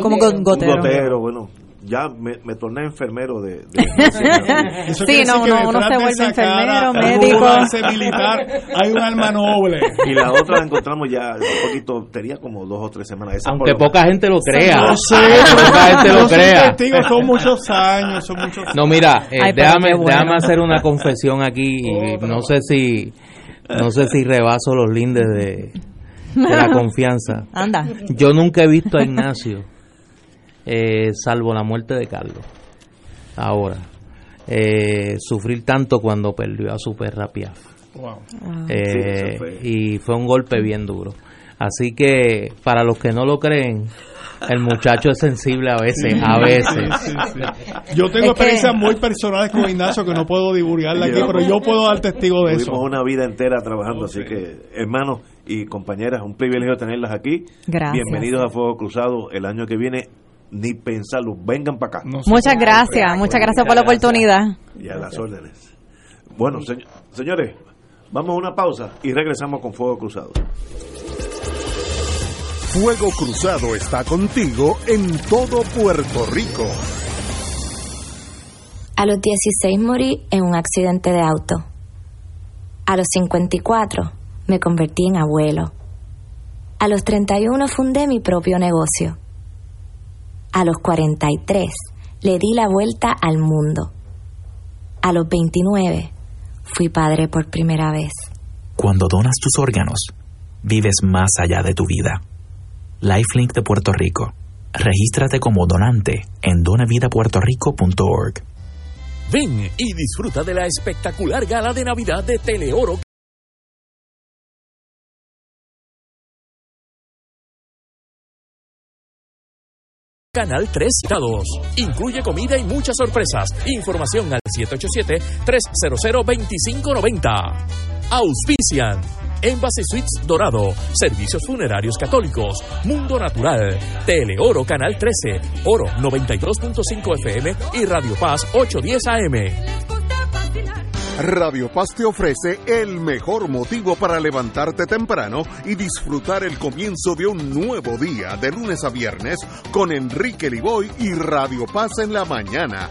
como gotero. gotero. bueno. Ya me, me torné enfermero de... *laughs* sí, no, no, uno se vuelve enfermero, médico. militar, hay un alma noble. Y la otra la encontramos ya un poquito, tenía como dos o tres semanas. Aunque poca gente lo crea. No sé, poca gente lo crea. son muchos años, son muchos No, mira, eh, déjame, déjame hacer una confesión aquí, y no sé si no sé si rebaso los lindes de, la confianza. *laughs* Anda. Yo nunca he visto a Ignacio, eh, salvo la muerte de Carlos, ahora, eh, sufrir tanto cuando perdió a su perra Piaf. Eh, y fue un golpe bien duro. Así que, para los que no lo creen, el muchacho es sensible a veces, a veces. yo tengo experiencias muy personales con Ignacio que no puedo divulgarla aquí, pero yo puedo dar testigo de eso. Tuvimos una vida entera trabajando, así que, hermanos y compañeras, un privilegio tenerlas aquí. Gracias. Bienvenidos a Fuego Cruzado el año que viene. Ni pensarlo, vengan para acá. muchas gracias, muchas gracias por la oportunidad. Y a las órdenes. Bueno, señores, vamos a una pausa y regresamos con Fuego Cruzado. Fuego Cruzado está contigo en todo Puerto Rico. A los 16 morí en un accidente de auto. A los 54 me convertí en abuelo. A los 31 fundé mi propio negocio. A los 43 le di la vuelta al mundo. A los 29 fui padre por primera vez. Cuando donas tus órganos, vives más allá de tu vida. Lifelink de Puerto Rico. Regístrate como donante en donavidapuertorico.org. Ven y disfruta de la espectacular gala de Navidad de Teleoro Canal 3 Estados. Incluye comida y muchas sorpresas. Información al 787-300-2590. Auspician. Envase Suites Dorado, Servicios Funerarios Católicos, Mundo Natural, Teleoro Canal 13, Oro 92.5 FM y Radio Paz 810 AM. Radio Paz te ofrece el mejor motivo para levantarte temprano y disfrutar el comienzo de un nuevo día de lunes a viernes con Enrique Liboy y Radio Paz en la mañana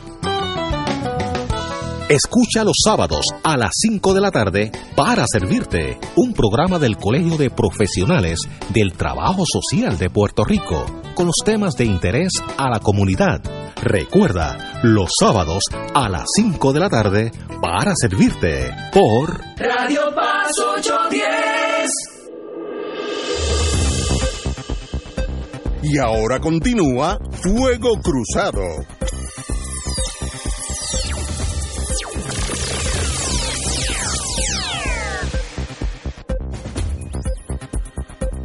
Escucha los sábados a las 5 de la tarde para servirte un programa del Colegio de Profesionales del Trabajo Social de Puerto Rico con los temas de interés a la comunidad. Recuerda, los sábados a las 5 de la tarde para servirte por Radio Paz 810. Y ahora continúa Fuego Cruzado.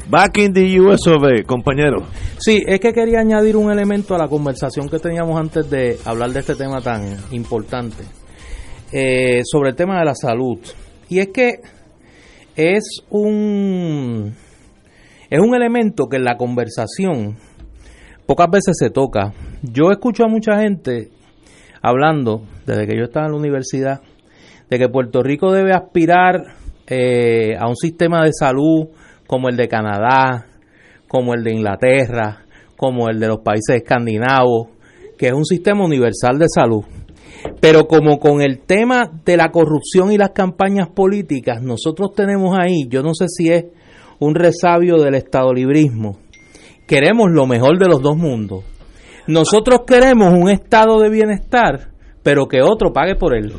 Back in the US of A, compañero. Sí, es que quería añadir un elemento a la conversación que teníamos antes de hablar de este tema tan importante, eh, sobre el tema de la salud. Y es que es un, es un elemento que en la conversación pocas veces se toca. Yo escucho a mucha gente hablando, desde que yo estaba en la universidad, de que Puerto Rico debe aspirar eh, a un sistema de salud como el de Canadá, como el de Inglaterra, como el de los países escandinavos, que es un sistema universal de salud. Pero como con el tema de la corrupción y las campañas políticas, nosotros tenemos ahí, yo no sé si es un resabio del estadolibrismo, queremos lo mejor de los dos mundos. Nosotros queremos un estado de bienestar, pero que otro pague por él.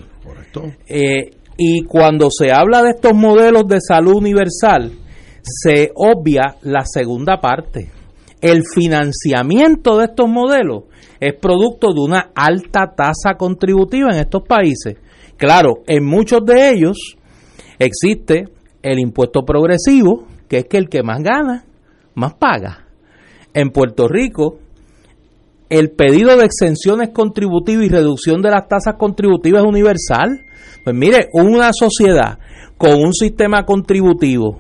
Eh, y cuando se habla de estos modelos de salud universal, se obvia la segunda parte. El financiamiento de estos modelos es producto de una alta tasa contributiva en estos países. Claro, en muchos de ellos existe el impuesto progresivo, que es que el que más gana, más paga. En Puerto Rico, el pedido de exenciones contributivas y reducción de las tasas contributivas es universal. Pues mire, una sociedad con un sistema contributivo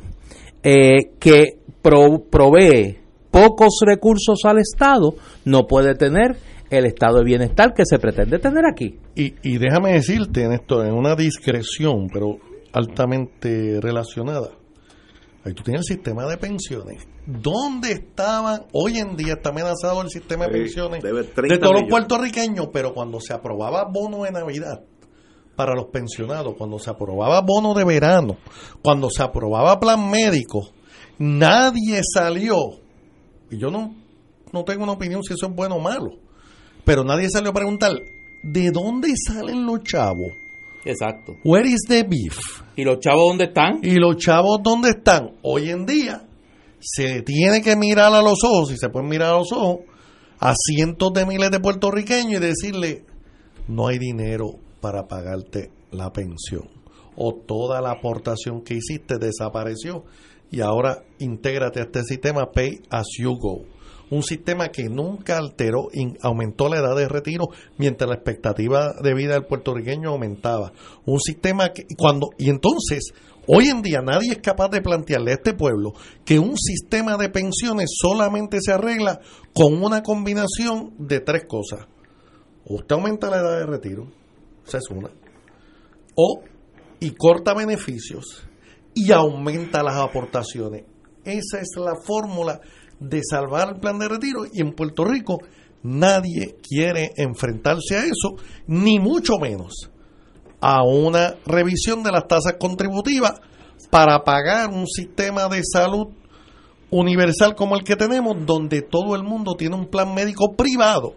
eh, que provee pocos recursos al Estado no puede tener el estado de bienestar que se pretende tener aquí. Y, y déjame decirte en esto, en una discreción, pero altamente relacionada. Ahí tú tienes el sistema de pensiones. ¿Dónde estaban? Hoy en día está amenazado el sistema de pensiones de 30 todos los puertorriqueños, pero cuando se aprobaba bono de Navidad para los pensionados, cuando se aprobaba bono de verano, cuando se aprobaba plan médico, nadie salió. Y yo no, no tengo una opinión si eso es bueno o malo, pero nadie salió a preguntar, ¿de dónde salen los chavos? Exacto. Where is the beef? ¿Y los chavos dónde están? ¿Y los chavos dónde están? Hoy en día se tiene que mirar a los ojos, y se pueden mirar a los ojos, a cientos de miles de puertorriqueños y decirle, no hay dinero para pagarte la pensión. O toda la aportación que hiciste desapareció y ahora intégrate a este sistema Pay as you go. Un sistema que nunca alteró, in- aumentó la edad de retiro mientras la expectativa de vida del puertorriqueño aumentaba. Un sistema que cuando y entonces hoy en día nadie es capaz de plantearle a este pueblo que un sistema de pensiones solamente se arregla con una combinación de tres cosas. Usted aumenta la edad de retiro, esa es una. O y corta beneficios y aumenta las aportaciones. Esa es la fórmula de salvar el plan de retiro y en Puerto Rico nadie quiere enfrentarse a eso, ni mucho menos a una revisión de las tasas contributivas para pagar un sistema de salud universal como el que tenemos, donde todo el mundo tiene un plan médico privado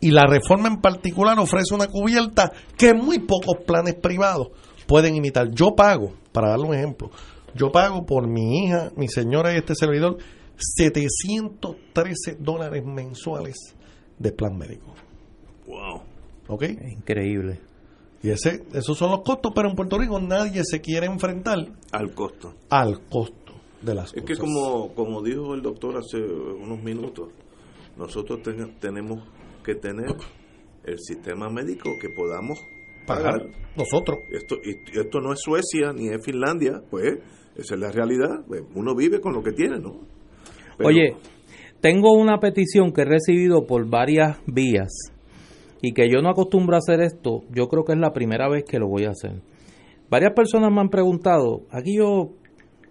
y la reforma en particular ofrece una cubierta que muy pocos planes privados pueden imitar. Yo pago, para darle un ejemplo, yo pago por mi hija, mi señora y este servidor 713 dólares mensuales de plan médico. Wow. ¿Ok? Increíble. Y ese, esos son los costos, pero en Puerto Rico nadie se quiere enfrentar Al costo. al costo de las Es cosas. que como, como dijo el doctor hace unos minutos, nosotros ten- tenemos que tener el sistema médico que podamos pagar nosotros. Esto, esto no es Suecia ni es Finlandia, pues esa es la realidad. Pues, uno vive con lo que tiene, ¿no? Oye, tengo una petición que he recibido por varias vías y que yo no acostumbro a hacer esto. Yo creo que es la primera vez que lo voy a hacer. Varias personas me han preguntado, aquí yo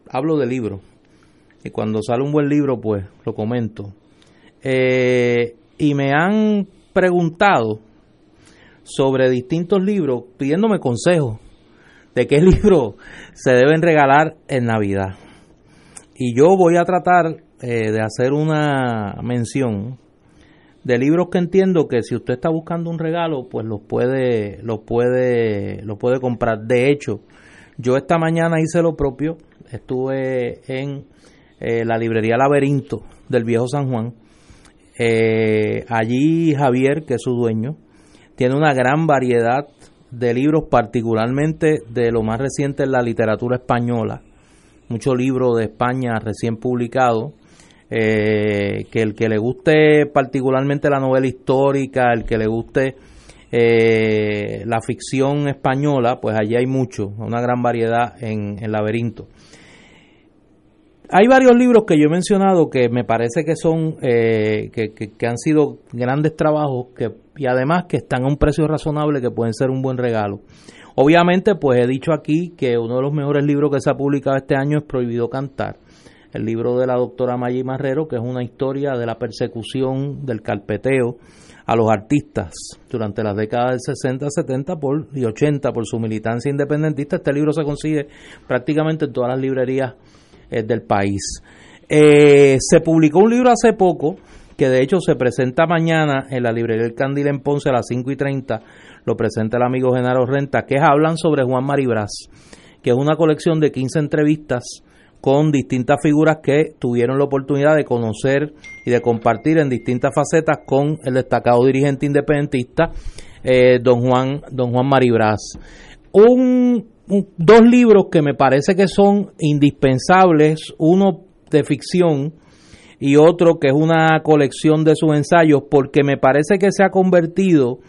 hablo de libros y cuando sale un buen libro pues lo comento. Eh, y me han preguntado sobre distintos libros pidiéndome consejos de qué *laughs* libros se deben regalar en Navidad. Y yo voy a tratar eh, de hacer una mención de libros que entiendo que si usted está buscando un regalo, pues los puede, los puede, los puede comprar. De hecho, yo esta mañana hice lo propio. Estuve en eh, la librería Laberinto del Viejo San Juan. Eh, allí Javier, que es su dueño, tiene una gran variedad de libros, particularmente de lo más reciente en la literatura española. Muchos libros de España recién publicados. Eh, que el que le guste particularmente la novela histórica, el que le guste eh, la ficción española, pues allí hay mucho, una gran variedad en, en Laberinto. Hay varios libros que yo he mencionado que me parece que son, eh, que, han sido grandes trabajos que, y además que están a un precio razonable que pueden ser un buen regalo. Obviamente, pues he dicho aquí que uno de los mejores libros que se ha publicado este año es Prohibido Cantar, el libro de la doctora Maggi Marrero, que es una historia de la persecución del carpeteo a los artistas durante las décadas del 60, 70 por, y 80 por su militancia independentista. Este libro se consigue prácticamente en todas las librerías eh, del país. Eh, se publicó un libro hace poco, que de hecho se presenta mañana en la librería El Candil en Ponce a las 5 y 30, lo presenta el amigo Genaro Renta, que hablan sobre Juan Maribras, que es una colección de 15 entrevistas con distintas figuras que tuvieron la oportunidad de conocer y de compartir en distintas facetas con el destacado dirigente independentista eh, don Juan don Juan Maribras. Un dos libros que me parece que son indispensables, uno de ficción y otro que es una colección de sus ensayos, porque me parece que se ha convertido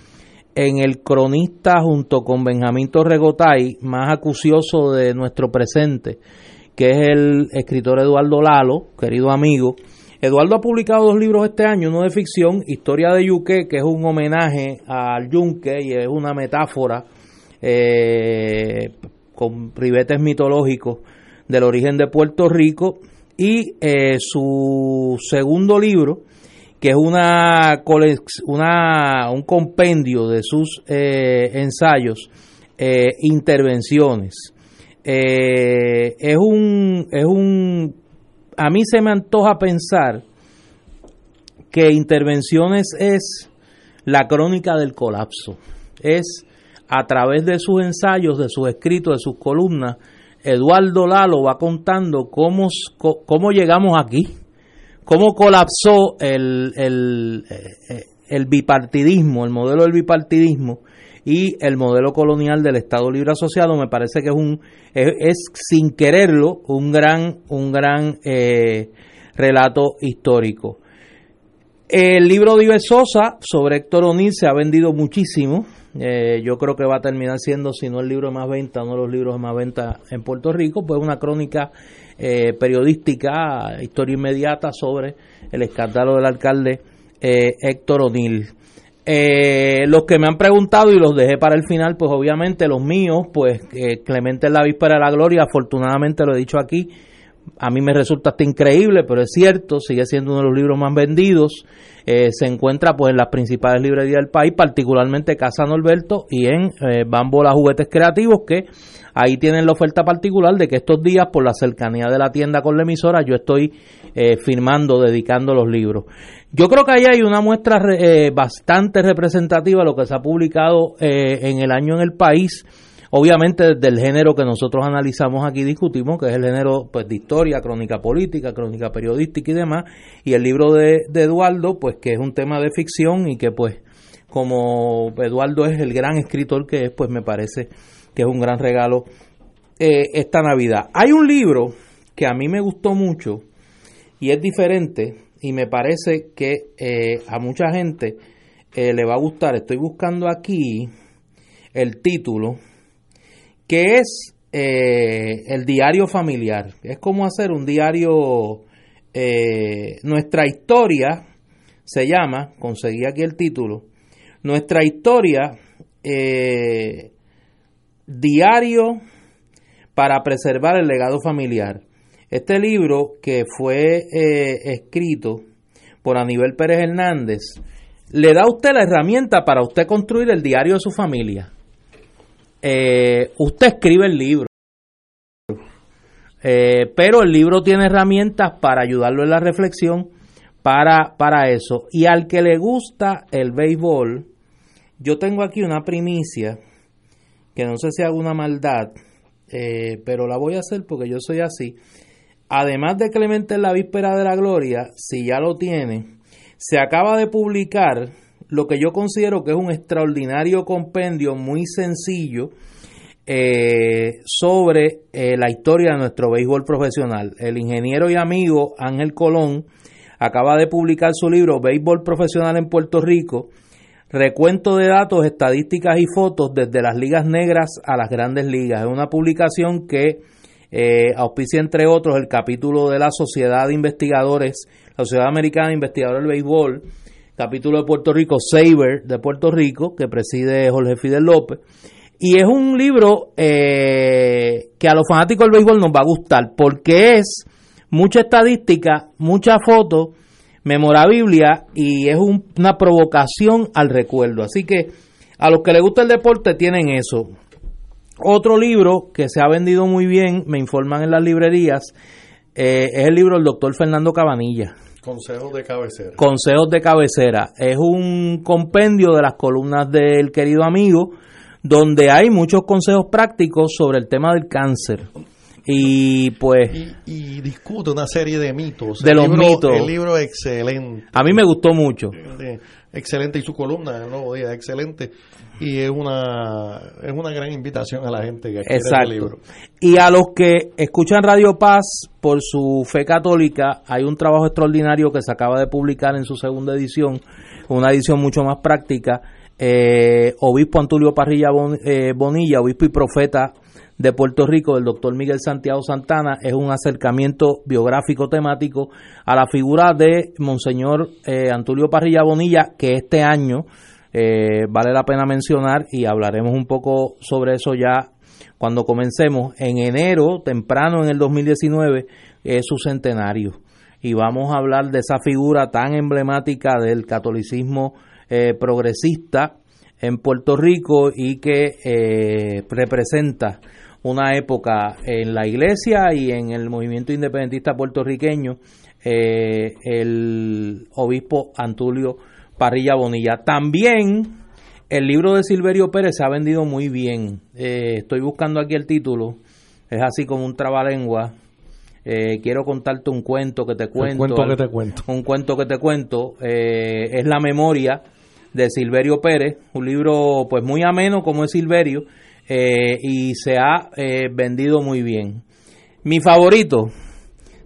en el cronista junto con Benjamín Torregotay más acucioso de nuestro presente, que es el escritor Eduardo Lalo, querido amigo. Eduardo ha publicado dos libros este año, uno de ficción, Historia de Yuque, que es un homenaje al Yunque y es una metáfora eh, con ribetes mitológicos del origen de Puerto Rico y eh, su segundo libro que es una, una un compendio de sus eh, ensayos intervenciones. Es un es un a mí se me antoja pensar que intervenciones es la crónica del colapso es a través de sus ensayos, de sus escritos, de sus columnas, Eduardo Lalo va contando cómo, cómo llegamos aquí, cómo colapsó el, el, eh, el bipartidismo, el modelo del bipartidismo y el modelo colonial del Estado Libre Asociado. Me parece que es un es, sin quererlo un gran un gran eh, relato histórico. El libro de Ives Sosa sobre Héctor O'Neill se ha vendido muchísimo eh, yo creo que va a terminar siendo, si no el libro de más venta, uno de los libros de más venta en Puerto Rico, pues una crónica eh, periodística, historia inmediata sobre el escándalo del alcalde eh, Héctor O'Neill. los que me han preguntado y los dejé para el final, pues obviamente los míos, pues Clemente en la víspera de la gloria, afortunadamente lo he dicho aquí, a mí me resulta hasta increíble, pero es cierto, sigue siendo uno de los libros más vendidos. Eh, se encuentra pues en las principales librerías del país, particularmente Casa Norberto y en eh, Bambola Juguetes Creativos, que ahí tienen la oferta particular de que estos días, por la cercanía de la tienda con la emisora, yo estoy eh, firmando, dedicando los libros. Yo creo que ahí hay una muestra eh, bastante representativa de lo que se ha publicado en el año en el país Obviamente del género que nosotros analizamos aquí discutimos, que es el género pues de historia, crónica política, crónica periodística y demás, y el libro de, Eduardo, pues que es un tema de ficción y que pues como Eduardo es el gran escritor que es, pues me parece que es un gran regalo eh, esta Navidad. Hay un libro que a mí me gustó mucho y es diferente y me parece que eh, a mucha gente eh, le va a gustar. Estoy buscando aquí el título, que es eh, el diario familiar. Es como hacer un diario, eh, nuestra historia se llama, conseguí aquí el título, nuestra historia, eh, diario para preservar el legado familiar. Este libro que fue escrito por Aníbal Pérez Hernández, le da a usted la herramienta para usted construir el diario de su familia. Eh, usted escribe el libro, eh, pero el libro tiene herramientas para ayudarlo en la reflexión para, para eso. Y al que le gusta el béisbol, yo tengo aquí una primicia, que no sé si hago una maldad, eh, pero la voy a hacer porque yo soy así. Además de Clemente en la víspera de la gloria, si ya lo tiene, se acaba de publicar lo que yo considero que es un extraordinario compendio muy sencillo eh, sobre eh, la historia de nuestro béisbol profesional. El ingeniero y amigo Ángel Colón acaba de publicar su libro Béisbol Profesional en Puerto Rico, recuento de datos, estadísticas y fotos desde las ligas negras a las grandes ligas. Es una publicación que eh, auspicia entre otros el capítulo de la Sociedad de Investigadores, la Sociedad Americana de Investigadores del Béisbol, capítulo de Puerto Rico, Saber de Puerto Rico, que preside Jorge Fidel López. Y es un libro eh, que a los fanáticos del béisbol nos va a gustar, porque es mucha estadística, mucha foto, memorabilia y es una provocación al recuerdo. Así que a los que les gusta el deporte tienen eso. Otro libro que se ha vendido muy bien, me informan en las librerías, eh, es el libro del doctor Fernando Cabanilla. Consejos de cabecera. Consejos de cabecera. Es un compendio de las columnas del querido amigo, donde hay muchos consejos prácticos sobre el tema del cáncer. Y pues. Y, discute una serie de mitos. De los mitos. El libro excelente. A mí me gustó mucho. Excelente. Y su columna, el nuevo día, excelente y es una es una gran invitación a la gente que quiera el libro. Y a los que escuchan Radio Paz por su fe católica, hay un trabajo extraordinario que se acaba de publicar en su segunda edición, una edición mucho más práctica. Eh, obispo Antulio Parrilla eh, Bonilla, obispo y profeta de Puerto Rico, del doctor Miguel Santiago Santana, es un acercamiento biográfico temático a la figura de Monseñor eh, Antulio Parrilla Bonilla, que este año eh, vale la pena mencionar y hablaremos un poco sobre eso ya cuando comencemos. En enero, temprano en el 2019, es su centenario y vamos a hablar de esa figura tan emblemática del catolicismo eh, progresista en Puerto Rico y que eh, representa una época en la iglesia y en el movimiento independentista puertorriqueño, el obispo Antulio Parrilla Bonilla. También el libro de Silverio Pérez se ha vendido muy bien. Eh, estoy buscando aquí el título. Es así como un trabalengua. Eh, quiero contarte un cuento que te cuento. Un cuento que te cuento. Un cuento que te cuento. Eh, es La memoria de Silverio Pérez. Un libro pues muy ameno como es Silverio. Y se ha vendido muy bien. Mi favorito,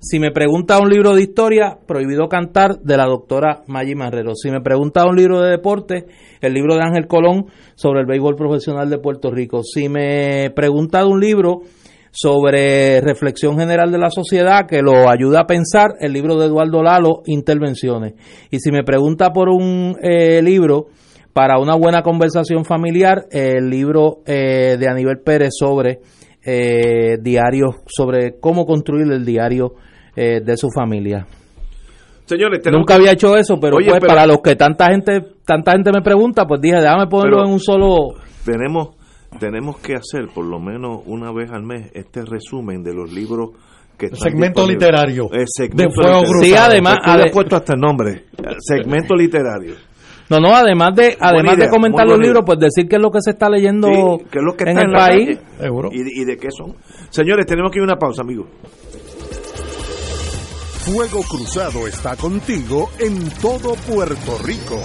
si me pregunta un libro de historia, Prohibido Cantar, de la doctora Maggie Marrero. Si me pregunta un libro de deporte, el libro de Ángel Colón sobre el béisbol profesional de Puerto Rico. Si me pregunta un libro sobre reflexión general de la sociedad que lo ayuda a pensar, el libro de Eduardo Lalo, Intervenciones. Y si me pregunta por un eh, libro para una buena conversación familiar, el libro eh, de Aníbal Pérez sobre eh, diarios, sobre cómo construir el diario eh, de su familia. Señores, nunca había hecho eso, pero, pues, para los que tanta gente tanta gente me pregunta, pues dije, déjame ponerlo en un solo tenemos tenemos que hacer por lo menos una vez al mes este resumen de los libros que están segmento literario de fuego Sí, además, ha puesto hasta el nombre, segmento literario. No, no, además de además de comentar los libros, pues decir qué es lo que se está leyendo en el país. ¿Y, ¿Y de qué son? Señores, tenemos que ir a una pausa, amigos. Fuego Cruzado está contigo en todo Puerto Rico.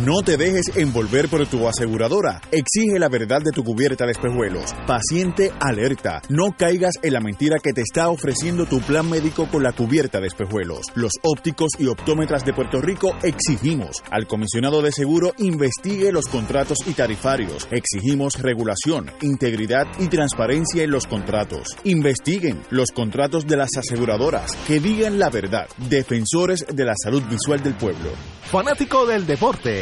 No te dejes envolver por tu aseguradora. Exige la verdad de tu cubierta de espejuelos. Paciente alerta. No caigas en la mentira que te está ofreciendo tu plan médico con la cubierta de espejuelos. Los ópticos y optómetras de Puerto Rico exigimos al comisionado de seguro investigue los contratos y tarifarios. Exigimos regulación, integridad y transparencia en los contratos. Investiguen los contratos de las aseguradoras. Que digan la verdad. Defensores de la salud visual del pueblo. Fanático del deporte,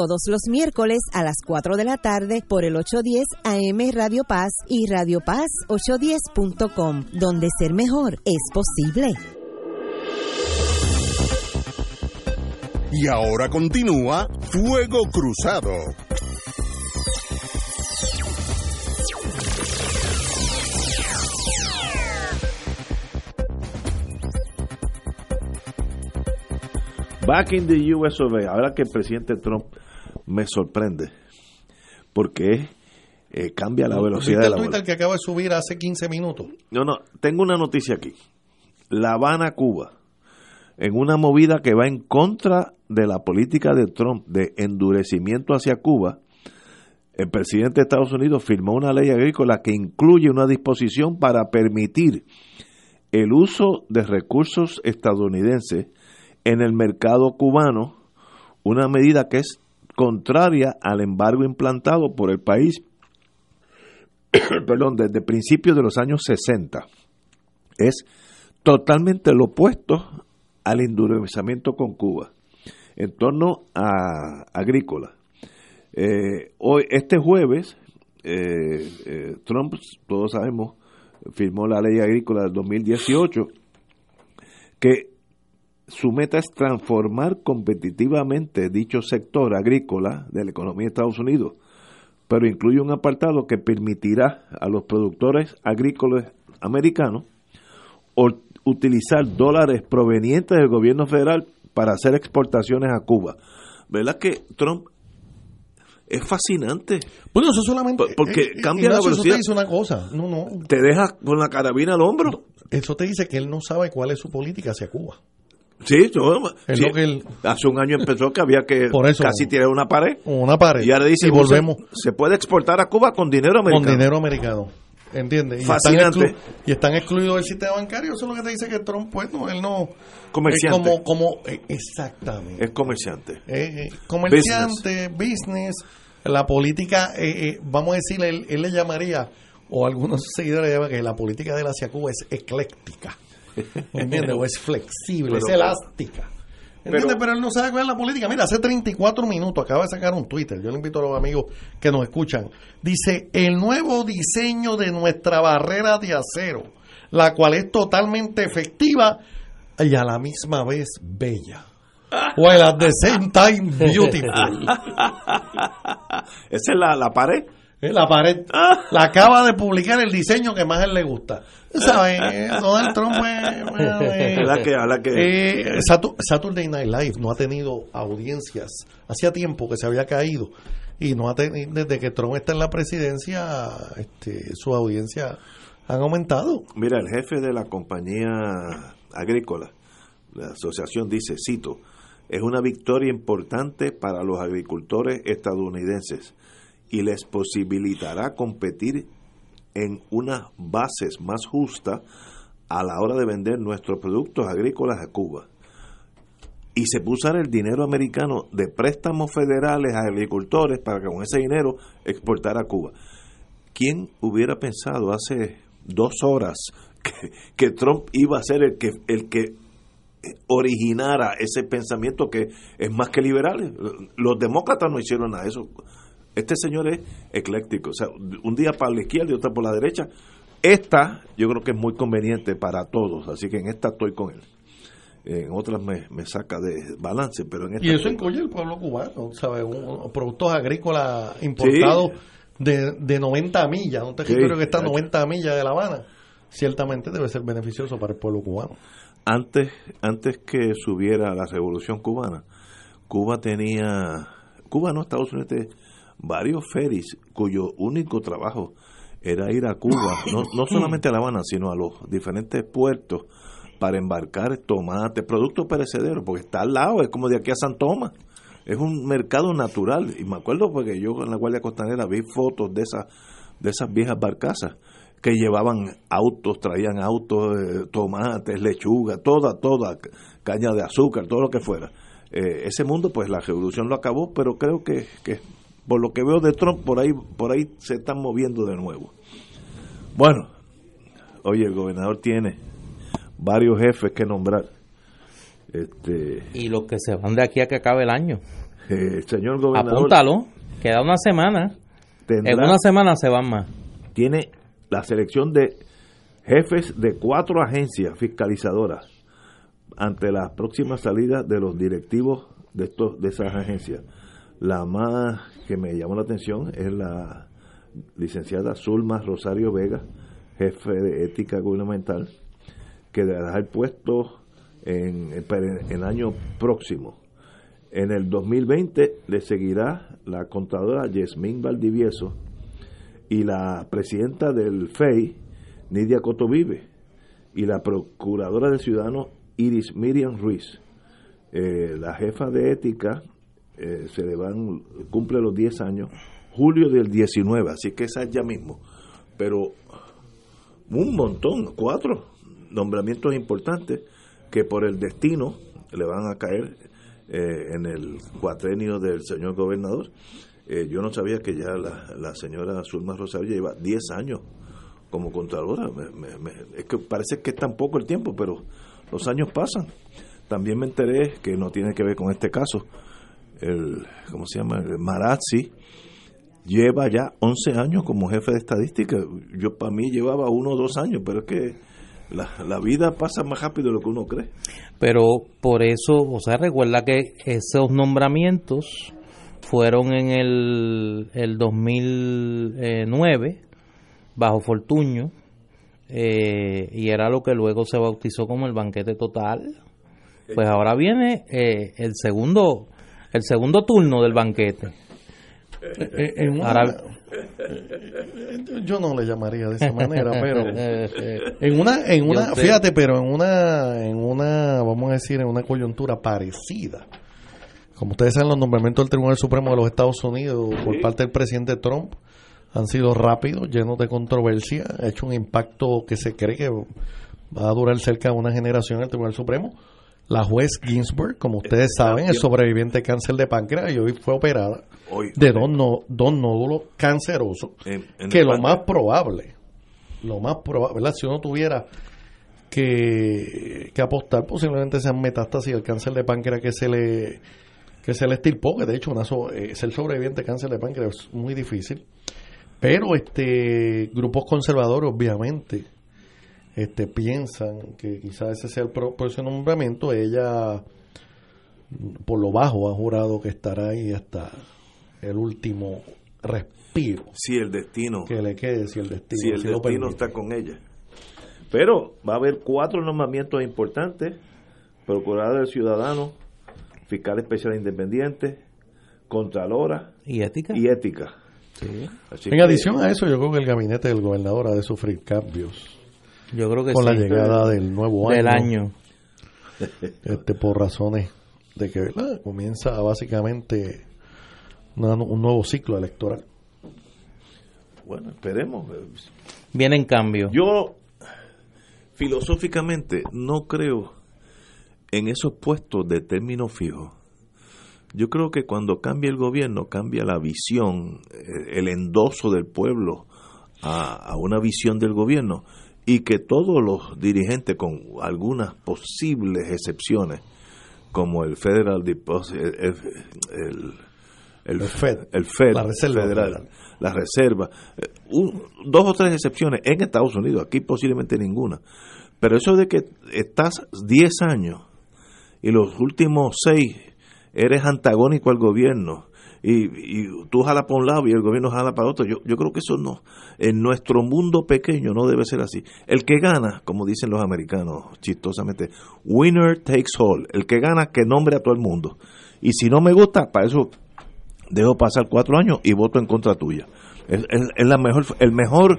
todos los miércoles a las 4 de la tarde por el 810 AM Radio Paz y Radio Paz 810.com, donde ser mejor es posible. Y ahora continúa Fuego Cruzado. Back in the US of A. Ahora que el presidente Trump me sorprende, porque eh, cambia la velocidad de la Twitter que acaba de subir hace 15 minutos? No, no, tengo una noticia aquí. La Habana, Cuba, en una movida que va en contra de la política de Trump de endurecimiento hacia Cuba, el presidente de Estados Unidos firmó una ley agrícola que incluye una disposición para permitir el uso de recursos estadounidenses en el mercado cubano, una medida que es contraria al embargo implantado por el país *coughs* perdón, desde principios de los años 60. Es totalmente lo opuesto al endurecimiento con Cuba en torno a agrícola. Eh, hoy, este jueves, eh, eh, Trump, todos sabemos, firmó la ley agrícola del 2018 que su meta es transformar competitivamente dicho sector agrícola de la economía de Estados Unidos, pero incluye un apartado que permitirá a los productores agrícolas americanos utilizar dólares provenientes del gobierno federal para hacer exportaciones a Cuba. ¿Verdad que Trump es fascinante? Bueno, eso solamente porque eh, eh, cambia la velocidad. Eso te dice una cosa, no, no. Te deja con la carabina al hombro. Eso te dice que él no sabe cuál es su política hacia Cuba. Sí, yo- Es sí, lo que él- hace un año empezó que había que Por eso- casi tirar una pared. Una pared. Y ahora dice, Y volvemos. Se, se puede exportar a Cuba con dinero americano. Con dinero americano. ¿Entiendes? Y Fascinante. Están y están excluidos del sistema bancario. Eso es lo que te dice que Trump, pues, no, él no. Comerciante. Es como, como, eh, exactamente. Es comerciante. Eh, eh, comerciante, business. la política, eh, vamos a decir, él, él le llamaría, o algunos *laughs* seguidores le llaman que la política de hacia Cuba es ecléctica. *laughs* ¿Entiendes? o es flexible, es elástica. ¿Entiendes? Pero- Pero, él no sabe cuál es la política. Mira, hace 34 minutos acaba de sacar un Twitter. Yo le invito a los amigos que nos escuchan. Dice, el nuevo diseño de nuestra barrera de acero, la cual es totalmente efectiva y a la misma vez bella. Well, at the same time beautiful. *laughs* Esa es la, la pared. Eh, La pared la acaba de publicar el diseño que más a él le gusta. ¿Sabes? Donald Trump eh, La *laughs* que- la que- eh, Satu- Saturday Night Live no ha tenido audiencias. Hacía tiempo que se había caído y no ha tenido, desde que Trump está en la presidencia, este, sus audiencias han aumentado. Mira, el jefe de la compañía agrícola, la asociación dice, cito, es una victoria importante para los agricultores estadounidenses y les posibilitará competir en unas bases más justas a la hora de vender nuestros productos agrícolas a Cuba. Y se puso el dinero americano de préstamos federales a agricultores para que con ese dinero exportar a Cuba. ¿Quién hubiera pensado hace dos horas *laughs* que, que Trump iba a ser el que, el que originara ese pensamiento que es más que liberal? Los demócratas no hicieron nada de eso. Este señor es ecléctico, o sea, un día para la izquierda y otro por la derecha. Esta yo creo que es muy conveniente para todos, así que en esta estoy con él. En otras me, me saca de balance, pero en esta Y eso incluye el pueblo cubano, ¿sabes? Un- productos agrícolas importados de, de 90 millas, un territorio Sí, que está a chacho. 90 millas de La Habana, ciertamente debe ser beneficioso para el pueblo cubano. antes antes que subiera la revolución cubana Cuba tenía Cuba no Estados Unidos varios ferries cuyo único trabajo era ir a Cuba no, no solamente a La Habana sino a los diferentes puertos para embarcar tomates productos perecederos porque está al lado es como de aquí a San Tomás es un mercado natural y me acuerdo porque yo en la Guardia Costanera vi fotos de esas de esas viejas barcazas que llevaban autos, traían autos, eh, tomates, lechuga, toda, toda, ca- caña de azúcar, todo lo que fuera. Eh, ese mundo, pues la revolución lo acabó, pero creo que, que por lo que veo de Trump, por ahí, por ahí se están moviendo de nuevo. Bueno, oye, el gobernador tiene varios jefes que nombrar. Este, Y los que se van de aquí a que acabe el año. eh, señor gobernador. Apúntalo, queda una semana. tendrá- En una semana se van más. tiene la selección de jefes de cuatro agencias fiscalizadoras ante las próximas salidas de los directivos de estos de esas agencias. La más que me llamó la atención es la licenciada Zulma Rosario Vega, jefe de ética gubernamental, que dejará el puesto en el año próximo. En el 2020 le seguirá la contadora Yasmín Valdivieso, y la presidenta del FEI, Nidia Cotovive, y la procuradora del ciudadano Iris Miriam Ruiz. Eh, la jefa de ética eh, se le van, cumple los 10 años, julio del 19, así que esa es ya mismo. Pero un montón, cuatro nombramientos importantes que por el destino le van a caer eh, en el cuatrenio del señor gobernador. Eh, yo no sabía que ya la, la señora Zulma Rosario lleva 10 años como contralora. Me- me- me- es que parece que es tan poco el tiempo, pero los años pasan. También me enteré que no tiene que ver con este caso. El, ¿cómo se llama? El Marazzi lleva ya 11 años como jefe de estadística. Yo para mí llevaba uno o dos años, pero es que la, la vida pasa más rápido de lo que uno cree. Pero por eso, o sea, recuerda que esos nombramientos fueron en el, el 2009 bajo Fortuño eh, y era lo que luego se bautizó como el banquete total. Pues ahora viene eh, el segundo el segundo turno del banquete. Eh, una- Ahora- yo no le llamaría de esa manera, *laughs* pero en una, en una, fíjate, pero en una, en una, vamos a decir, en una coyuntura parecida. Como ustedes saben, los nombramientos del Tribunal Supremo de los Estados Unidos por parte del presidente Trump han sido rápidos, llenos de controversia, ha hecho un impacto que se cree que va a durar cerca de una generación en el Tribunal Supremo. La juez Ginsburg, como ustedes saben, es sobreviviente de cáncer de páncreas y hoy fue operada Hoy- de dos, no- dos nódulos cancerosos En- en que lo más probable, lo más probable, ¿verdad? Si uno tuviera que, que apostar, posiblemente sean metástasis del cáncer de páncreas que se le que se le estirpó, que de hecho una so- eh, ser sobreviviente de cáncer de páncreas es muy difícil. Pero este grupos conservadores, obviamente, este piensan que quizás ese sea el pro- por ese nombramiento. Ella, por lo bajo, ha jurado que estará ahí hasta el último respiro. Si el destino. Que le quede, si el destino. Si el destino está con ella. Pero va a haber cuatro nombramientos importantes: Procurador del Ciudadano, Fiscal Especial Independiente, Contralora y Ética. Y ética. en adición a eso, yo creo que el gabinete del gobernador ha de sufrir cambios. Yo creo que con la sí. llegada del nuevo Del año. año. *laughs* Este, por razones de que ¿verdad? comienza básicamente una- un nuevo ciclo electoral. Bueno, esperemos. Vienen cambios. Yo, filosóficamente, no creo en esos puestos de término fijo. Yo creo que cuando cambia el gobierno, cambia la visión, eh, el endoso del pueblo a, a una visión del gobierno y que todos los dirigentes, con algunas posibles excepciones, como el Federal Deposit, el, el, el- El Fed. el Fed La Reserva Federal, Federal. la Reserva, eh, un- dos o tres excepciones en Estados Unidos, aquí posiblemente ninguna. Pero eso de que estás 10 años y los últimos 6 eres antagónico al gobierno y, y tú jalas para un lado y el gobierno jala para otro, yo, yo creo que eso no, en nuestro mundo pequeño no debe ser así. El que gana, como dicen los americanos chistosamente, winner takes all, el que gana que nombre a todo el mundo. Y si no me gusta, para eso dejo pasar cuatro años y voto en contra tuya. Es, es- es la mejor, el mejor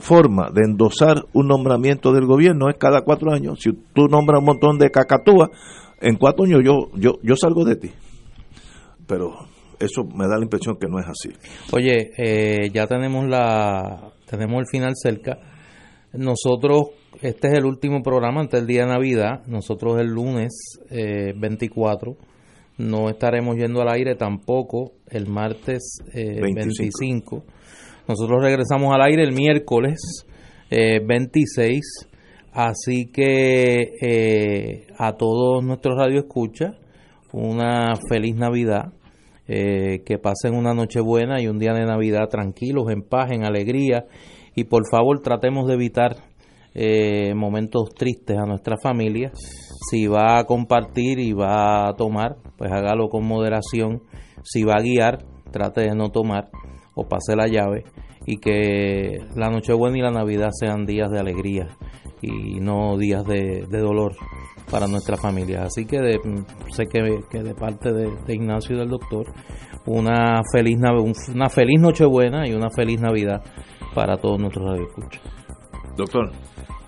forma de endosar un nombramiento del gobierno es cada cuatro años. Si tú nombras un montón de cacatúas, en cuatro años yo, yo, yo salgo de ti. Pero eso me da la impresión que no es así. Oye, eh, ya tenemos la tenemos el final cerca. Nosotros, este es el último programa antes del día de Navidad. Nosotros el lunes eh, 24 no estaremos yendo al aire tampoco el martes eh, 25. 25. Nosotros regresamos al aire el miércoles eh, 26. Así que eh, a todos nuestros radioescuchas, una feliz Navidad. Eh, que pasen una noche buena y un día de Navidad tranquilos, en paz, en alegría. Y por favor tratemos de evitar eh, momentos tristes a nuestra familia. Si va a compartir y va a tomar, pues hágalo con moderación. Si va a guiar, trate de no tomar o pase la llave. Y que la Nochebuena y la Navidad sean días de alegría y no días de, de dolor para nuestra familia. Así que de- sé que, que de parte de, de Ignacio y del doctor, una feliz, una feliz Nochebuena y una feliz Navidad para todos nuestros radioescuchas. Doctor.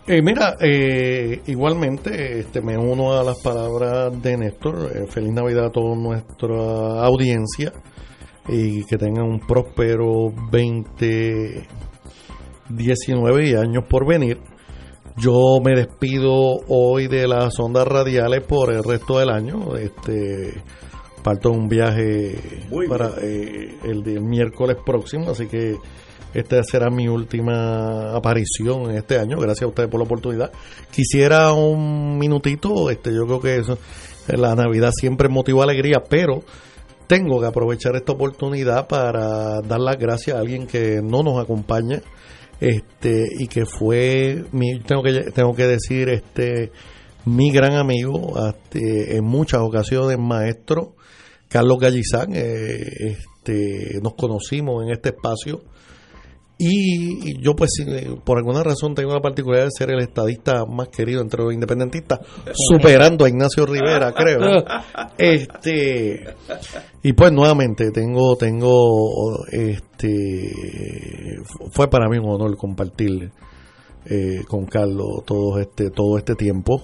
Eh, mira, eh, igualmente este, me uno a las palabras de Néstor. Eh, feliz Navidad a toda nuestra audiencia y que tengan un próspero 2019 y años por venir. Yo me despido hoy de las ondas radiales por el resto del año. Este parto un viaje Muy para eh, el, del miércoles próximo, así que esta será mi última aparición en este año. Gracias a ustedes por la oportunidad. Quisiera un minutito, este, yo creo que eso, la Navidad siempre motiva alegría, pero tengo que aprovechar esta oportunidad para dar las gracias a alguien que no nos acompaña este y que fue mi tengo que tengo que decir este mi gran amigo este, en muchas ocasiones maestro Carlos Gallizán eh, este nos conocimos en este espacio y yo pues eh, por alguna razón tengo la particularidad de ser el estadista más querido entre los independentistas *laughs* superando a Ignacio Rivera creo. *laughs* Este y pues nuevamente tengo tengo este fue para mí un honor compartir eh, con Carlos todo este todo este tiempo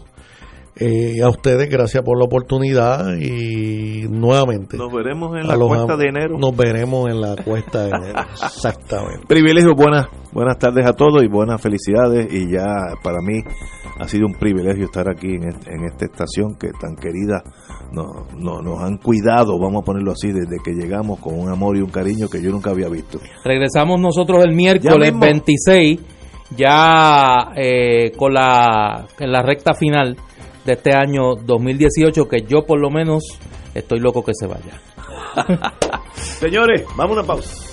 Eh, a ustedes gracias por la oportunidad y nuevamente Nos veremos en la cuesta de enero. nos veremos en la cuesta de enero *laughs* exactamente Privilegio, buenas, buenas tardes a todos y buenas felicidades. Y ya para mí ha sido un privilegio estar aquí en, est- en esta estación que tan querida nos, nos, nos han cuidado, vamos a ponerlo así, desde que llegamos con un amor y un cariño que yo nunca había visto. Regresamos nosotros el miércoles Ya mismo. 26, ya eh, con la, en la recta final de este año 2018, que yo por lo menos estoy loco que se vaya. *laughs* *laughs* Señores, vamos a una pausa.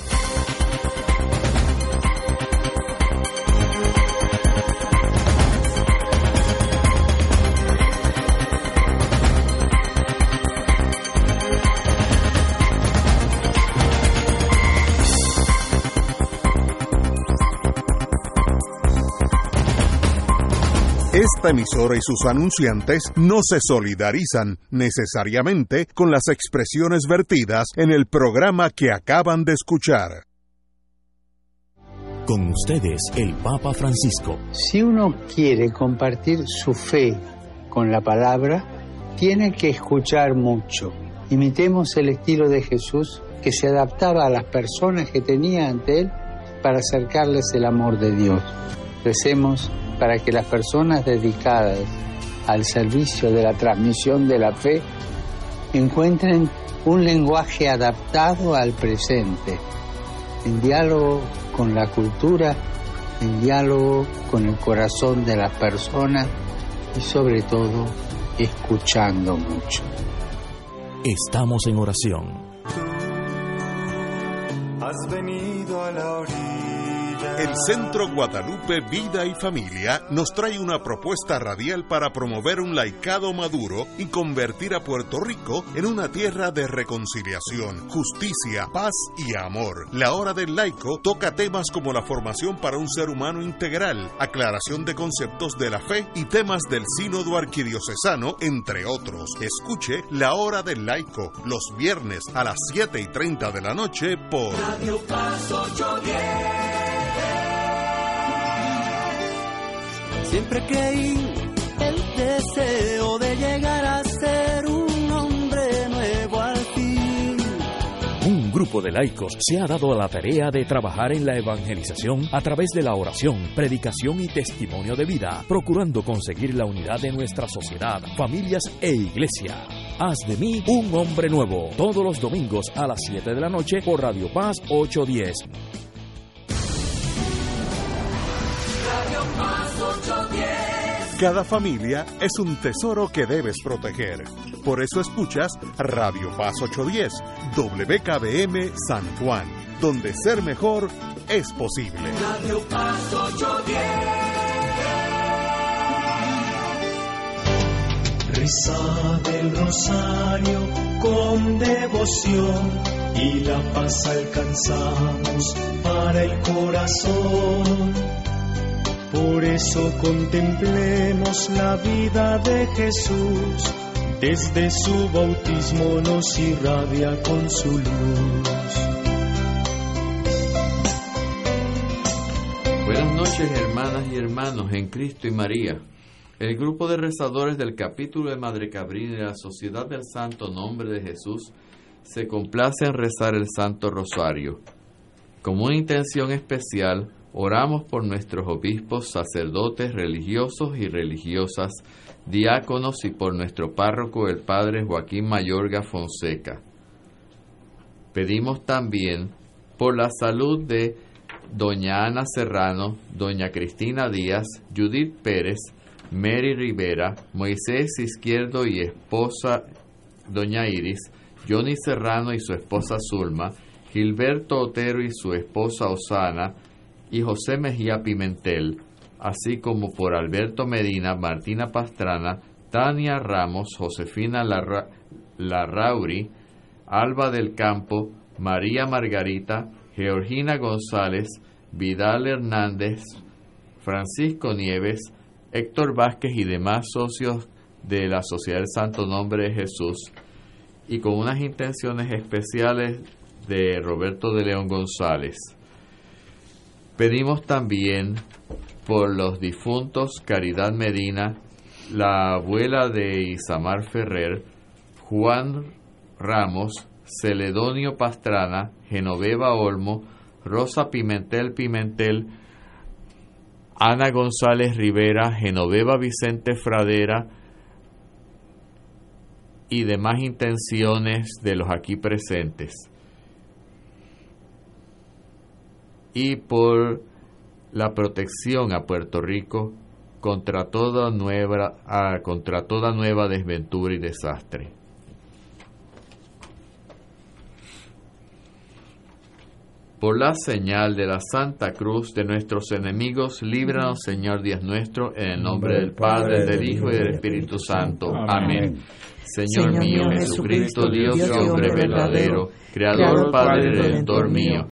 Esta emisora y sus anunciantes no se solidarizan necesariamente con las expresiones vertidas en el programa que acaban de escuchar. Con ustedes, el Papa Francisco. Si uno quiere compartir su fe con la palabra, tiene que escuchar mucho. Imitemos el estilo de Jesús que se adaptaba a las personas que tenía ante él para acercarles el amor de Dios. Recemos para que las personas dedicadas al servicio de la transmisión de la fe encuentren un lenguaje adaptado al presente, en diálogo con la cultura, en diálogo con el corazón de las personas y sobre todo escuchando mucho. Estamos en oración. Has venido a la orilla El Centro Guadalupe Vida y Familia nos trae una propuesta radial para promover un laicado maduro y convertir a Puerto Rico en una tierra de reconciliación, justicia, paz y amor. La Hora del Laico toca temas como la formación para un ser humano integral, aclaración de conceptos de la fe y temas del sínodo arquidiocesano, entre otros. Escuche La Hora del Laico los viernes a las 7 y 30 de la noche por Radio Paz 810. Siempre creí el deseo de llegar a ser un hombre nuevo al fin. Un grupo de laicos se ha dado a la tarea de trabajar en la evangelización a través de la oración, predicación y testimonio de vida, procurando conseguir la unidad de nuestra sociedad, familias e iglesia. Haz de mí un hombre nuevo, todos los domingos a las 7 de la noche por Radio Paz 810. Radio Paz 810. Cada familia es un tesoro que debes proteger. Por eso escuchas Radio Paz 810, WKBM San Juan, donde ser mejor es posible. Radio Paz 810. Reza del rosario con devoción y la paz alcanzamos para el corazón. Por eso contemplemos la vida de Jesús, desde su bautismo nos irradia con su luz. Buenas noches, hermanas y hermanos en Cristo y María. El grupo de rezadores del capítulo de Madre Cabrini de la Sociedad del Santo Nombre de Jesús se complace en rezar el Santo Rosario. Como una intención especial, oramos por nuestros obispos, sacerdotes, religiosos y religiosas, diáconos y por nuestro párroco, el Padre Joaquín Mayorga Fonseca. Pedimos también por la salud de Doña Ana Serrano, Doña Cristina Díaz, Judith Pérez, Mary Rivera, Moisés Izquierdo y esposa Doña Iris, Johnny Serrano y su esposa Zulma, Gilberto Otero y su esposa Osana, y José Mejía Pimentel, así como por Alberto Medina, Martina Pastrana, Tania Ramos, Josefina Larra- Larrauri, Alba del Campo, María Margarita, Georgina González, Vidal Hernández, Francisco Nieves, Héctor Vázquez y demás socios de la Sociedad del Santo Nombre de Jesús, y con unas intenciones especiales de Roberto de León González. Pedimos también por los difuntos Caridad Medina, la abuela de Isamar Ferrer, Juan Ramos, Celedonio Pastrana, Genoveva Olmo, Rosa Pimentel Pimentel, Ana González Rivera, Genoveva Vicente Fradera y demás intenciones de los aquí presentes. Y por la protección a Puerto Rico contra toda nueva, ah, contra toda nueva desventura y desastre. Por la señal de la Santa Cruz de nuestros enemigos, líbranos, Señor Dios nuestro, en el nombre del Padre, del Hijo y del Espíritu Santo. Amén. Señor mío, Jesucristo, Dios y hombre verdadero, Creador, Padre, Redentor mío,